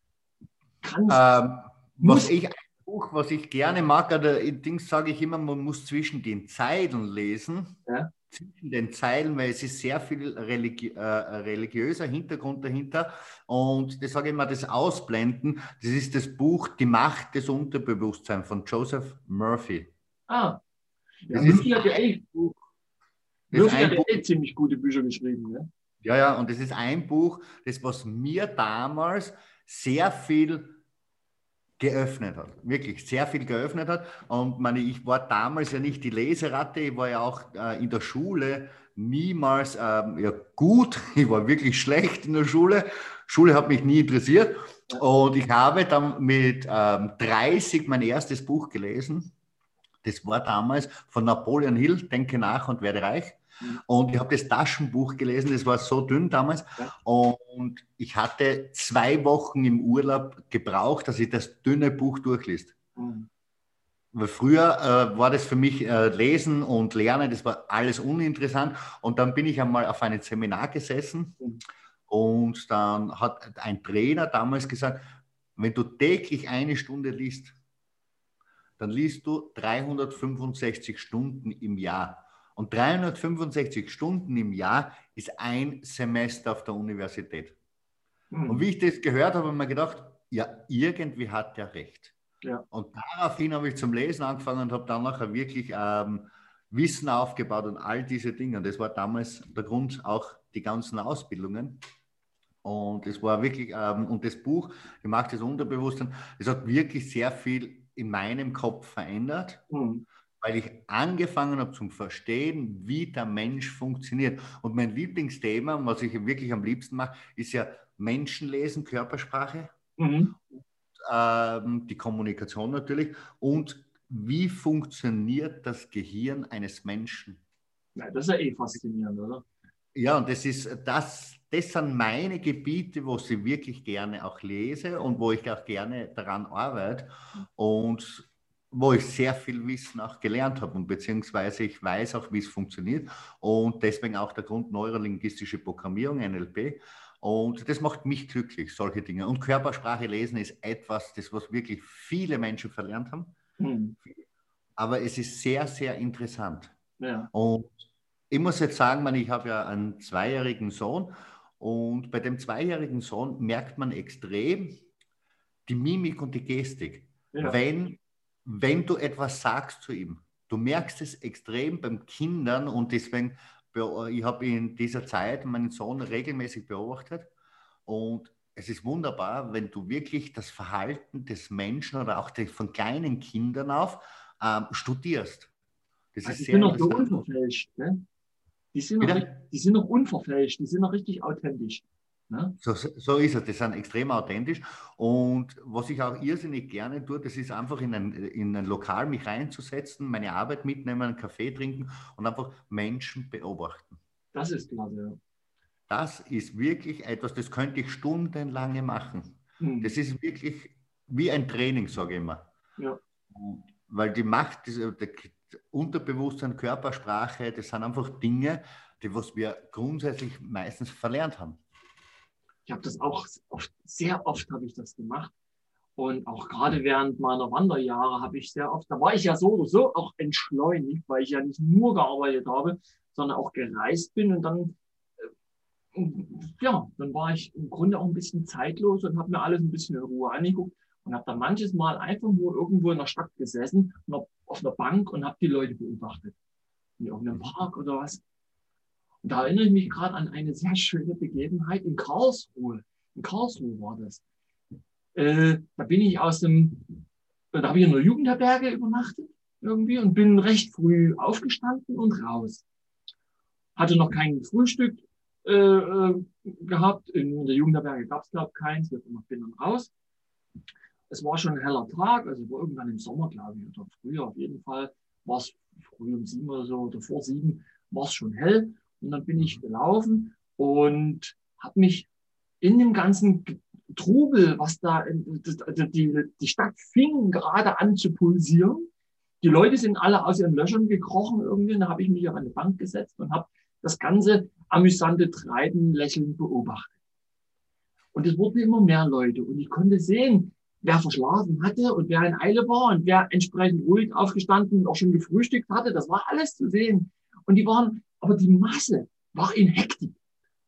kannst? Ähm, was ich ein Buch, was ich gerne mag, oder Dings sage ich immer, man muss zwischen den Zeilen lesen. Ja. Zwischen den Zeilen, weil es ist sehr viel religi äh, religiöser Hintergrund dahinter. Und das sage ich immer, das Ausblenden, das ist das Buch Die Macht des Unterbewusstseins von Joseph Murphy. Ah, ja, das Murphy hat ja echt Buch. Murphy hat ja echt ziemlich gute Bücher geschrieben. Ne? Ja, ja, und das ist ein Buch, das was mir damals sehr viel geöffnet hat. Wirklich sehr viel geöffnet hat. Und meine, ich war damals ja nicht die Leseratte, ich war ja auch äh, in der Schule niemals ähm, ja, gut. [laughs] Ich war wirklich schlecht in der Schule. Schule hat mich nie interessiert. Und ich habe dann mit ähm, 30 mein erstes Buch gelesen. Das war damals von Napoleon Hill, Denke nach und werde reich. Und ich habe das Taschenbuch gelesen, das war so dünn damals. Und ich hatte zwei Wochen im Urlaub gebraucht, dass ich das dünne Buch durchliest. Mhm. Weil früher äh, war das für mich äh, Lesen und Lernen, das war alles uninteressant. Und dann bin ich einmal auf einem Seminar gesessen mhm. und dann hat ein Trainer damals gesagt, wenn du täglich eine Stunde liest, dann liest du 365 Stunden im Jahr. Und 365 Stunden im Jahr ist ein Semester auf der Universität. Mhm. Und wie ich das gehört habe, habe ich mir gedacht, ja, irgendwie hat der recht. Ja. Und daraufhin habe ich zum Lesen angefangen und habe dann nachher wirklich ähm, Wissen aufgebaut und all diese Dinge. Und das war damals der Grund, auch die ganzen Ausbildungen. Und es war wirklich, ähm, und das Buch, die Macht des Unterbewusstseins, es hat wirklich sehr viel in meinem Kopf verändert. Mhm weil ich angefangen habe zu verstehen, wie der Mensch funktioniert. Und mein Lieblingsthema, was ich wirklich am liebsten mache, ist ja Menschenlesen, Körpersprache, mhm. und, ähm, die Kommunikation natürlich und wie funktioniert das Gehirn eines Menschen. Ja, das ist ja eh faszinierend, oder? Ja, und das ist das, das sind meine Gebiete, wo ich wirklich gerne auch lese und wo ich auch gerne daran arbeite. Und wo ich sehr viel Wissen auch gelernt habe und beziehungsweise ich weiß auch, wie es funktioniert und deswegen auch der Grund neurolinguistische Programmierung, NLP. Und das macht mich glücklich, solche Dinge. Und Körpersprache lesen ist etwas, das was wirklich viele Menschen verlernt haben. Mhm. Aber es ist sehr, sehr interessant. Ja. Und ich muss jetzt sagen, man, ich habe ja einen zweijährigen Sohn und bei dem zweijährigen Sohn merkt man extrem die Mimik und die Gestik. Ja. Wenn wenn du etwas sagst zu ihm, du merkst es extrem beim Kindern und deswegen, ich habe in dieser Zeit meinen Sohn regelmäßig beobachtet und es ist wunderbar, wenn du wirklich das Verhalten des Menschen oder auch von kleinen Kindern auf ähm, studierst. Das also ist sehr sind noch so unverfälscht. Ne? Die, sind noch, die sind noch unverfälscht, die sind noch richtig authentisch. Ne? So, so ist es, die sind extrem authentisch. Und was ich auch irrsinnig gerne tue, das ist einfach in ein, in ein Lokal mich reinzusetzen, meine Arbeit mitnehmen, einen Kaffee trinken und einfach Menschen beobachten. Das ist klasse, ja. Das ist wirklich etwas, das könnte ich stundenlang machen. Mhm. Das ist wirklich wie ein Training, sage ich immer. Ja. Weil die Macht, das, Unterbewusstsein, Körpersprache, das sind einfach Dinge, die was wir grundsätzlich meistens verlernt haben. Ich habe das auch oft, sehr oft habe ich das gemacht. Und auch gerade während meiner Wanderjahre habe ich sehr oft, da war ich ja so oder so auch entschleunigt, weil ich ja nicht nur gearbeitet habe, sondern auch gereist bin und dann, äh, ja, dann war ich im Grunde auch ein bisschen zeitlos und habe mir alles ein bisschen in Ruhe angeguckt und habe dann manches Mal einfach nur irgendwo in der Stadt gesessen, auf einer Bank und habe die Leute beobachtet. In irgendeinem Park oder was. Da erinnere ich mich gerade an eine sehr schöne Begebenheit in Karlsruhe. In Karlsruhe war das. Äh, da bin ich aus dem, da habe ich in der Jugendherberge übernachtet irgendwie und bin recht früh aufgestanden und raus. Hatte noch kein Frühstück äh, äh gehabt. In der Jugendherberge gab es, glaube ich, keins. Ich bin dann raus. Es war schon ein heller Tag, also war irgendwann im Sommer, glaube ich, oder früher auf jeden Fall. War es früh um sieben oder so, oder vor sieben, war es schon hell. Und dann bin ich gelaufen und habe mich in dem ganzen Trubel, was da, die, die Stadt fing gerade an zu pulsieren. Die Leute sind alle aus ihren Löchern gekrochen irgendwie. Da habe ich mich auf eine Bank gesetzt und habe das ganze amüsante Treiben lächelnd beobachtet. Und es wurden immer mehr Leute. Und ich konnte sehen, wer verschlafen hatte und wer in Eile war und wer entsprechend ruhig aufgestanden und auch schon gefrühstückt hatte. Das war alles zu sehen. Und die waren, aber die Masse war in Hektik.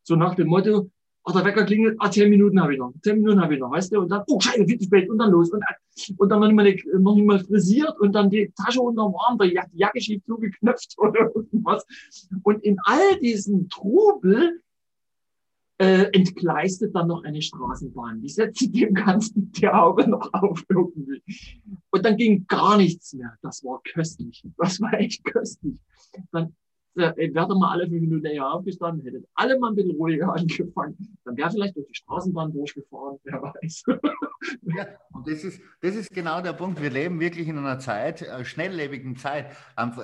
So nach dem Motto, ach, der Wecker klingelt, ah, zehn Minuten habe ich noch, zehn Minuten habe ich noch, weißt du, und dann, oh, scheiße, viel zu spät, und dann los, und, und dann noch nicht, mal, noch nicht mal frisiert und dann die Tasche unterm Arm, die Jacke schief zugeknöpft [laughs] oder irgendwas. Und in all diesen Trubel äh, entgleistet dann noch eine Straßenbahn. Die setzte dem Ganzen [laughs] die Augen noch auf irgendwie. Und dann ging gar nichts mehr. Das war köstlich. Das war echt köstlich. Dann äh, wäre mal alle fünf Minuten eher aufgestanden, hättet alle mal ein bisschen ruhiger [laughs] angefangen, dann wäre vielleicht durch die Straßenbahn durchgefahren, wer weiß. [laughs] ja, und das ist, das ist genau der Punkt. Wir leben wirklich in einer Zeit, äh, schnelllebigen Zeit.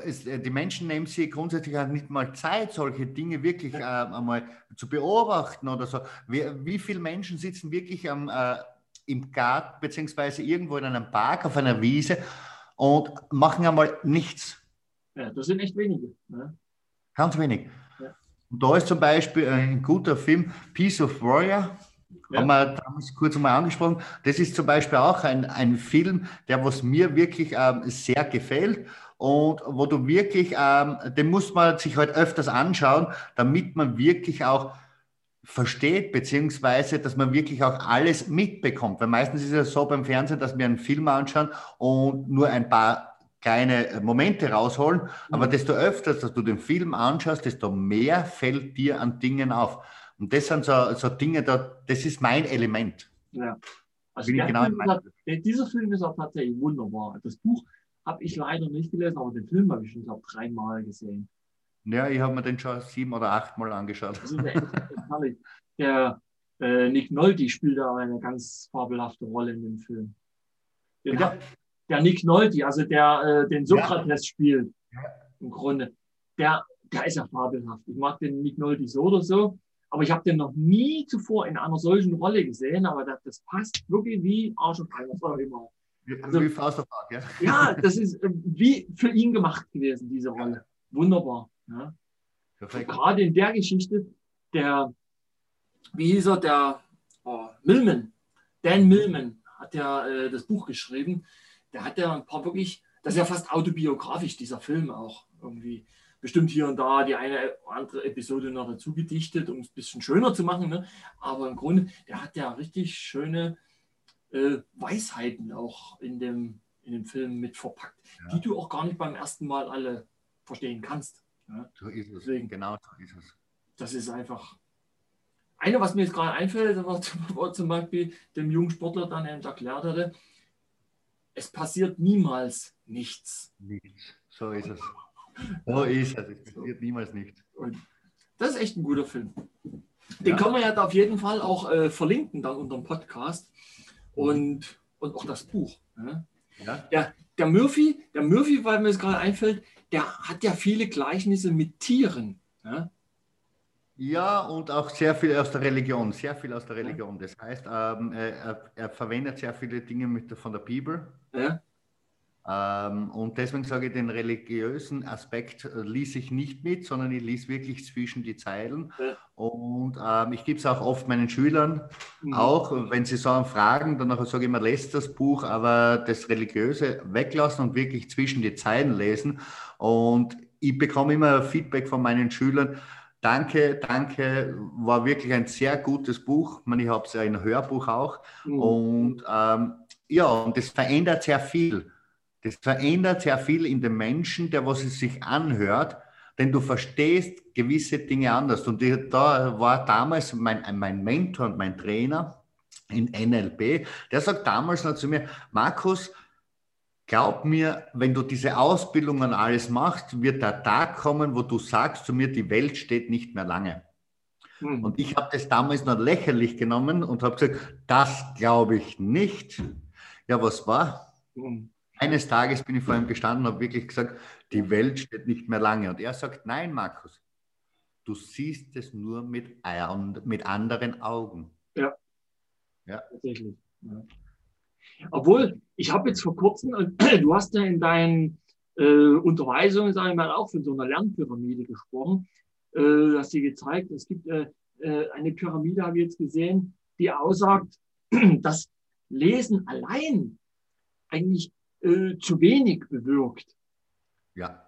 Ist, äh, die Menschen nehmen sich grundsätzlich auch nicht mal Zeit, solche Dinge wirklich einmal zu beobachten oder so. Wie, wie viele Menschen sitzen wirklich am, im Garten beziehungsweise irgendwo in einem Park auf einer Wiese und machen einmal nichts? Ja, das sind echt wenige. Ne? Ganz wenig. Ja. Und da ist zum Beispiel ein guter Film, Piece of Warrior, ja. haben wir damals kurz einmal angesprochen. Das ist zum Beispiel auch ein, ein Film, der was mir wirklich ähm, sehr gefällt und wo du wirklich, ähm, den muss man sich halt öfters anschauen, damit man wirklich auch versteht, beziehungsweise, dass man wirklich auch alles mitbekommt. Weil meistens ist es so beim Fernsehen, dass wir einen Film anschauen und nur ein paar kleine äh, Momente rausholen, aber mhm. desto öfter, dass du den Film anschaust, desto mehr fällt dir an Dingen auf. Und das sind so, so Dinge, da, das ist mein Element. Ja. Also genau Film hat, dieser Film ist auch tatsächlich wunderbar. Das Buch habe ich leider nicht gelesen, aber den Film habe ich schon, glaube dreimal gesehen. Ja, ich habe mir den schon sieben oder achtmal angeschaut. Das ist echt, herrlich. Der äh, Nick Nolte spielt da eine ganz fabelhafte Rolle in dem Film. Den, ja der Nick Nolte, also der äh, den Sokrates ja. spielt, im Grunde, der, der ist ja fabelhaft. Ich mag den Nick Nolte so oder so, aber ich habe den noch nie zuvor in einer solchen Rolle gesehen, aber das, das passt wirklich wie Arsch und Ei, was auch immer. Also, wie Faust auf Art, ja. Ja, das ist äh, wie für ihn gemacht gewesen, diese Rolle. Wunderbar. Ja. Gerade in der Geschichte, der, wie hieß er, der oh, Millman, Dan Millman hat ja äh, das Buch geschrieben der hat ja ein paar wirklich, das ist ja fast autobiografisch, dieser Film auch irgendwie. Bestimmt hier und da die eine oder andere Episode noch dazu gedichtet, um es ein bisschen schöner zu machen. Ne? Aber im Grunde, der hat ja richtig schöne äh, Weisheiten auch in dem, in dem Film mit verpackt, ja. die du auch gar nicht beim ersten Mal alle verstehen kannst. Ja? So ist es. Deswegen, genau so ist es. Das ist einfach. Eine, was mir jetzt gerade einfällt, war [laughs] zum Beispiel dem jungen Sportler dann eben erklärt hatte, es passiert niemals nichts. Nichts. So ist es. So ist es. Es passiert niemals nichts. Und das ist echt ein guter Film. Den ja. können wir ja auf jeden Fall auch äh, verlinken dann unter dem Podcast und, und auch das Buch. Ne? Ja. Der, der Murphy, der Murphy, weil mir es gerade einfällt, der hat ja viele Gleichnisse mit Tieren. Ne? Ja, und auch sehr viel aus der Religion, sehr viel aus der Religion. Das heißt, ähm, er, er, verwendet sehr viele Dinge mit, von der Bibel. Ja. Ähm, und deswegen sage ich, den religiösen Aspekt äh, ließ ich nicht mit, sondern ich ließ wirklich zwischen die Zeilen. Ja. Und ähm, ich gebe es auch oft meinen Schülern, mhm. auch wenn sie so fragen, dann sage ich immer, lest das Buch, aber das Religiöse weglassen und wirklich zwischen die Zeilen lesen. Und ich bekomme immer Feedback von meinen Schülern, Danke, danke. War wirklich ein sehr gutes Buch. Ich, meine, ich habe es ja in Hörbuch auch. Mhm. Und ähm, ja, und das verändert sehr viel. Das verändert sehr viel in dem Menschen, der was es sich anhört, denn du verstehst gewisse Dinge anders. Und ich, da war damals mein, mein Mentor und mein Trainer in NLP, der sagt damals noch zu mir, Markus, Glaub mir, wenn du diese Ausbildungen alles machst, wird der Tag kommen, wo du sagst zu mir, die Welt steht nicht mehr lange. Mhm. Und ich habe das damals noch lächerlich genommen und habe gesagt, das glaube ich nicht. Ja, was war? Mhm. Eines Tages bin ich vor ihm gestanden und habe wirklich gesagt, die Welt steht nicht mehr lange. Und er sagt, nein, Markus, du siehst es nur mit, mit anderen Augen. Ja, ja. tatsächlich. Ja. Obwohl, ich habe jetzt vor kurzem, [clears throat] du hast ja in deinen äh, Unterweisungen, sage ich mal, auch von so einer Lernpyramide gesprochen. äh, hast dir gezeigt, es gibt äh, äh, eine Pyramide, habe ich jetzt gesehen, die aussagt, [clears throat] dass Lesen allein eigentlich äh, zu wenig bewirkt. Ja.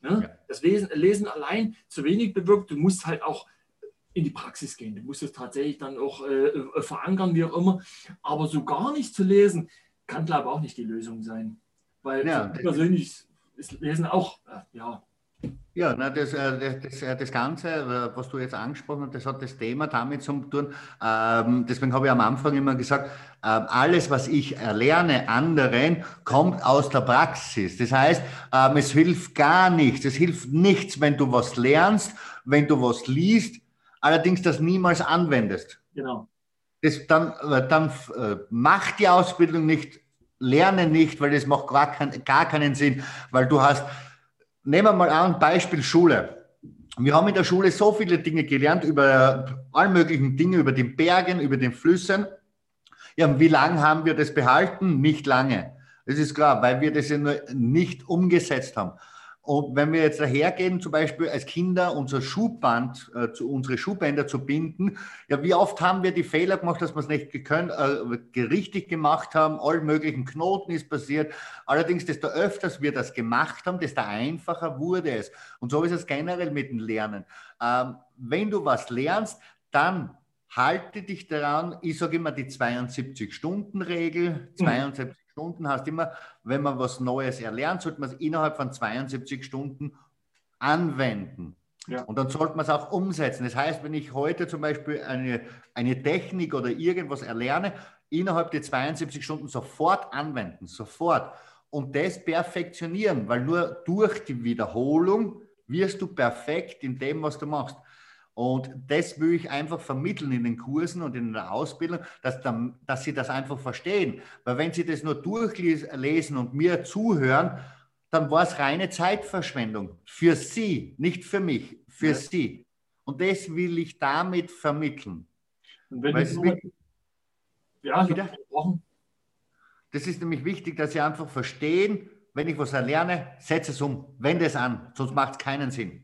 Ne? ja. Das Lesen, Lesen allein zu wenig bewirkt. Du musst halt auch in die Praxis gehen. Du musst es tatsächlich dann auch äh, äh, verankern, wie auch immer. Aber so gar nicht zu lesen, kann, glaube ich, auch nicht die Lösung sein. Weil ja, persönlich ist Lesen auch, äh, ja, ja, na, das, äh, das, das, das, Ganze, äh, was du jetzt angesprochen hast, das hat das Thema damit zu tun. Ähm, deswegen habe ich am Anfang immer gesagt, äh, alles, was ich erlerne anderen, kommt aus der Praxis. Das heißt, ähm, es hilft gar nichts. Es hilft nichts, wenn du was lernst, wenn du was liest, allerdings das niemals anwendest. Genau. Das, dann dann äh, macht die Ausbildung nicht, lerne nicht, weil das macht gar, kein, gar keinen Sinn, weil du hast Nehmen wir mal an, Beispiel Schule. Wir haben in der Schule so viele Dinge gelernt über alle möglichen Dinge, über die Bergen, über den Flüssen. Ja, wie lange haben wir das behalten? Nicht lange. Das ist klar, weil wir das ja nur nicht umgesetzt haben. Und wenn wir jetzt dahergehen, zum Beispiel als Kinder unser Schuhband, äh, zu, unsere Schuhbänder zu binden, ja, wie oft haben wir die Fehler gemacht, dass wir es nicht gekönnt, äh, richtig gemacht haben, all möglichen Knoten ist passiert. Allerdings, desto öfters wir das gemacht haben, desto einfacher wurde es. Und so ist es generell mit dem Lernen. Ähm, wenn du was lernst, dann halte dich daran, ich sage immer die 72-Stunden-Regel, 72 mhm. Stunden heißt immer, wenn man was Neues erlernt, sollte man es innerhalb von 72 Stunden anwenden. Ja. Und dann sollte man es auch umsetzen. Das heißt, wenn ich heute zum Beispiel eine, eine Technik oder irgendwas erlerne, innerhalb der 72 Stunden sofort anwenden, sofort. Und das perfektionieren, weil nur durch die Wiederholung wirst du perfekt in dem, was du machst. Und das will ich einfach vermitteln in den Kursen und in der Ausbildung, dass, dann, dass sie das einfach verstehen. Weil wenn sie das nur durchlesen und mir zuhören, dann war es reine Zeitverschwendung. Für sie, nicht für mich, für ja. sie. Und das will ich damit vermitteln. Und wenn ja, das ist nämlich wichtig, dass sie einfach verstehen, wenn ich was erlerne, setze es um, wende es an, sonst macht es keinen Sinn.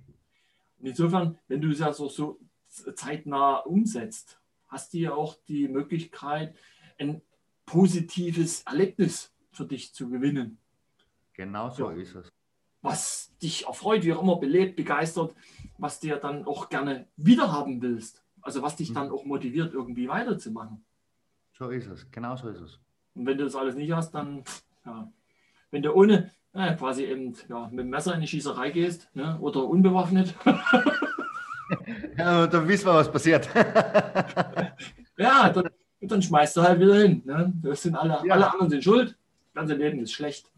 Insofern, wenn du es ja so, so zeitnah umsetzt, hast du ja auch die Möglichkeit, ein positives Erlebnis für dich zu gewinnen. Genau so ja. ist es. Was dich erfreut, wie auch immer belebt, begeistert, was dir dann auch gerne wiederhaben willst. Also was dich mhm. dann auch motiviert, irgendwie weiterzumachen. So ist es, genau so ist es. Und wenn du das alles nicht hast, dann, ja, wenn du ohne, ja, quasi eben ja, mit dem Messer in die Schießerei gehst ne, oder unbewaffnet. [laughs] ja, dann wissen wir, was passiert. [laughs] ja, dann, dann, schmeißt du halt wieder hin. Ne? Das sind alle, ja. alle anderen sind schuld. Das ganze Leben ist schlecht.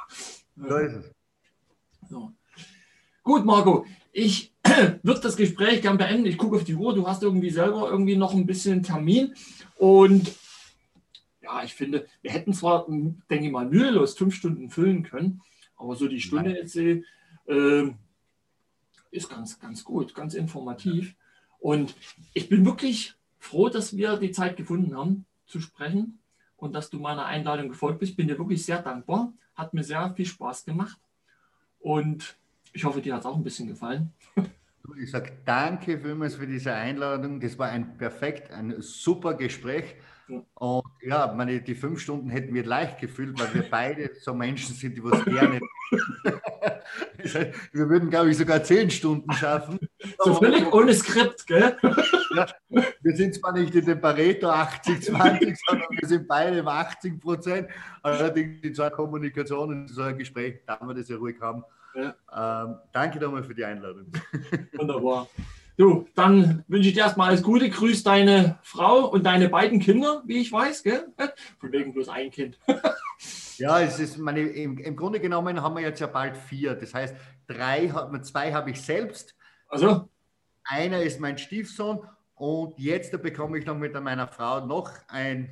[laughs] so ist es. So. Gut, Marco, ich [clears throat] würde das Gespräch gern beenden. Ich gucke auf die Uhr. Du hast irgendwie selber irgendwie noch ein bisschen Termin. Und ja, ich finde, wir hätten zwar, denke ich mal, mühelos fünf Stunden füllen können, aber so die Stunde jetzt äh, ist ganz, ganz gut, ganz informativ. Und ich bin wirklich froh, dass wir die Zeit gefunden haben zu sprechen und dass du meiner Einladung gefolgt bist. Bin dir wirklich sehr dankbar. Hat mir sehr viel Spaß gemacht. Und ich hoffe, dir hat es auch ein bisschen gefallen. Ich sage danke vielmals für diese Einladung. Das war ein perfekt, ein super Gespräch. Und ja, meine, die fünf Stunden hätten wir leicht gefühlt, weil wir beide so Menschen sind, die was gerne. [laughs] wir würden, glaube ich, sogar zehn Stunden schaffen. So völlig ohne Skript, gell? [laughs] Ja, wir sind zwar nicht in dem Pareto 80-20, sondern wir sind beide im 80 Prozent. Allerdings in so einer Kommunikation, in so einem Gespräch, darf man das ja ruhig haben. Ja. Ähm, danke nochmal für die Einladung. Wunderbar. Du, dann wünsche ich dir erstmal alles Gute. Grüß deine Frau und deine beiden Kinder, wie ich weiß, gell? Von wegen bloß ein Kind. [laughs] ja, es ist meine, im, im, Grunde genommen haben wir jetzt ja bald vier. Das heißt, drei, zwei habe ich selbst. Also? Einer ist mein Stiefsohn und jetzt bekomme ich noch mit meiner Frau noch ein,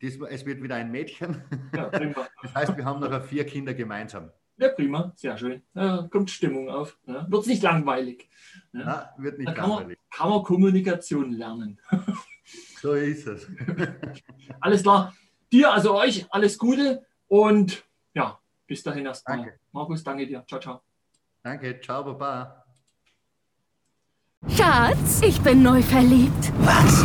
es wird wieder ein Mädchen. Ja, [laughs] das heißt, wir haben noch vier Kinder gemeinsam. Ja, prima, sehr schön. Da kommt Stimmung auf. Ja, wird nicht langweilig. Ja, ja wird nicht da kann langweilig. Man, kann man Kommunikation lernen. [laughs] so ist es. [laughs] alles klar. Dir, also euch, alles Gute und ja, bis dahin erstmal. Danke. Markus, danke dir. Ciao, ciao. Danke, ciao, Baba. Schatz, ich bin neu verliebt. Was?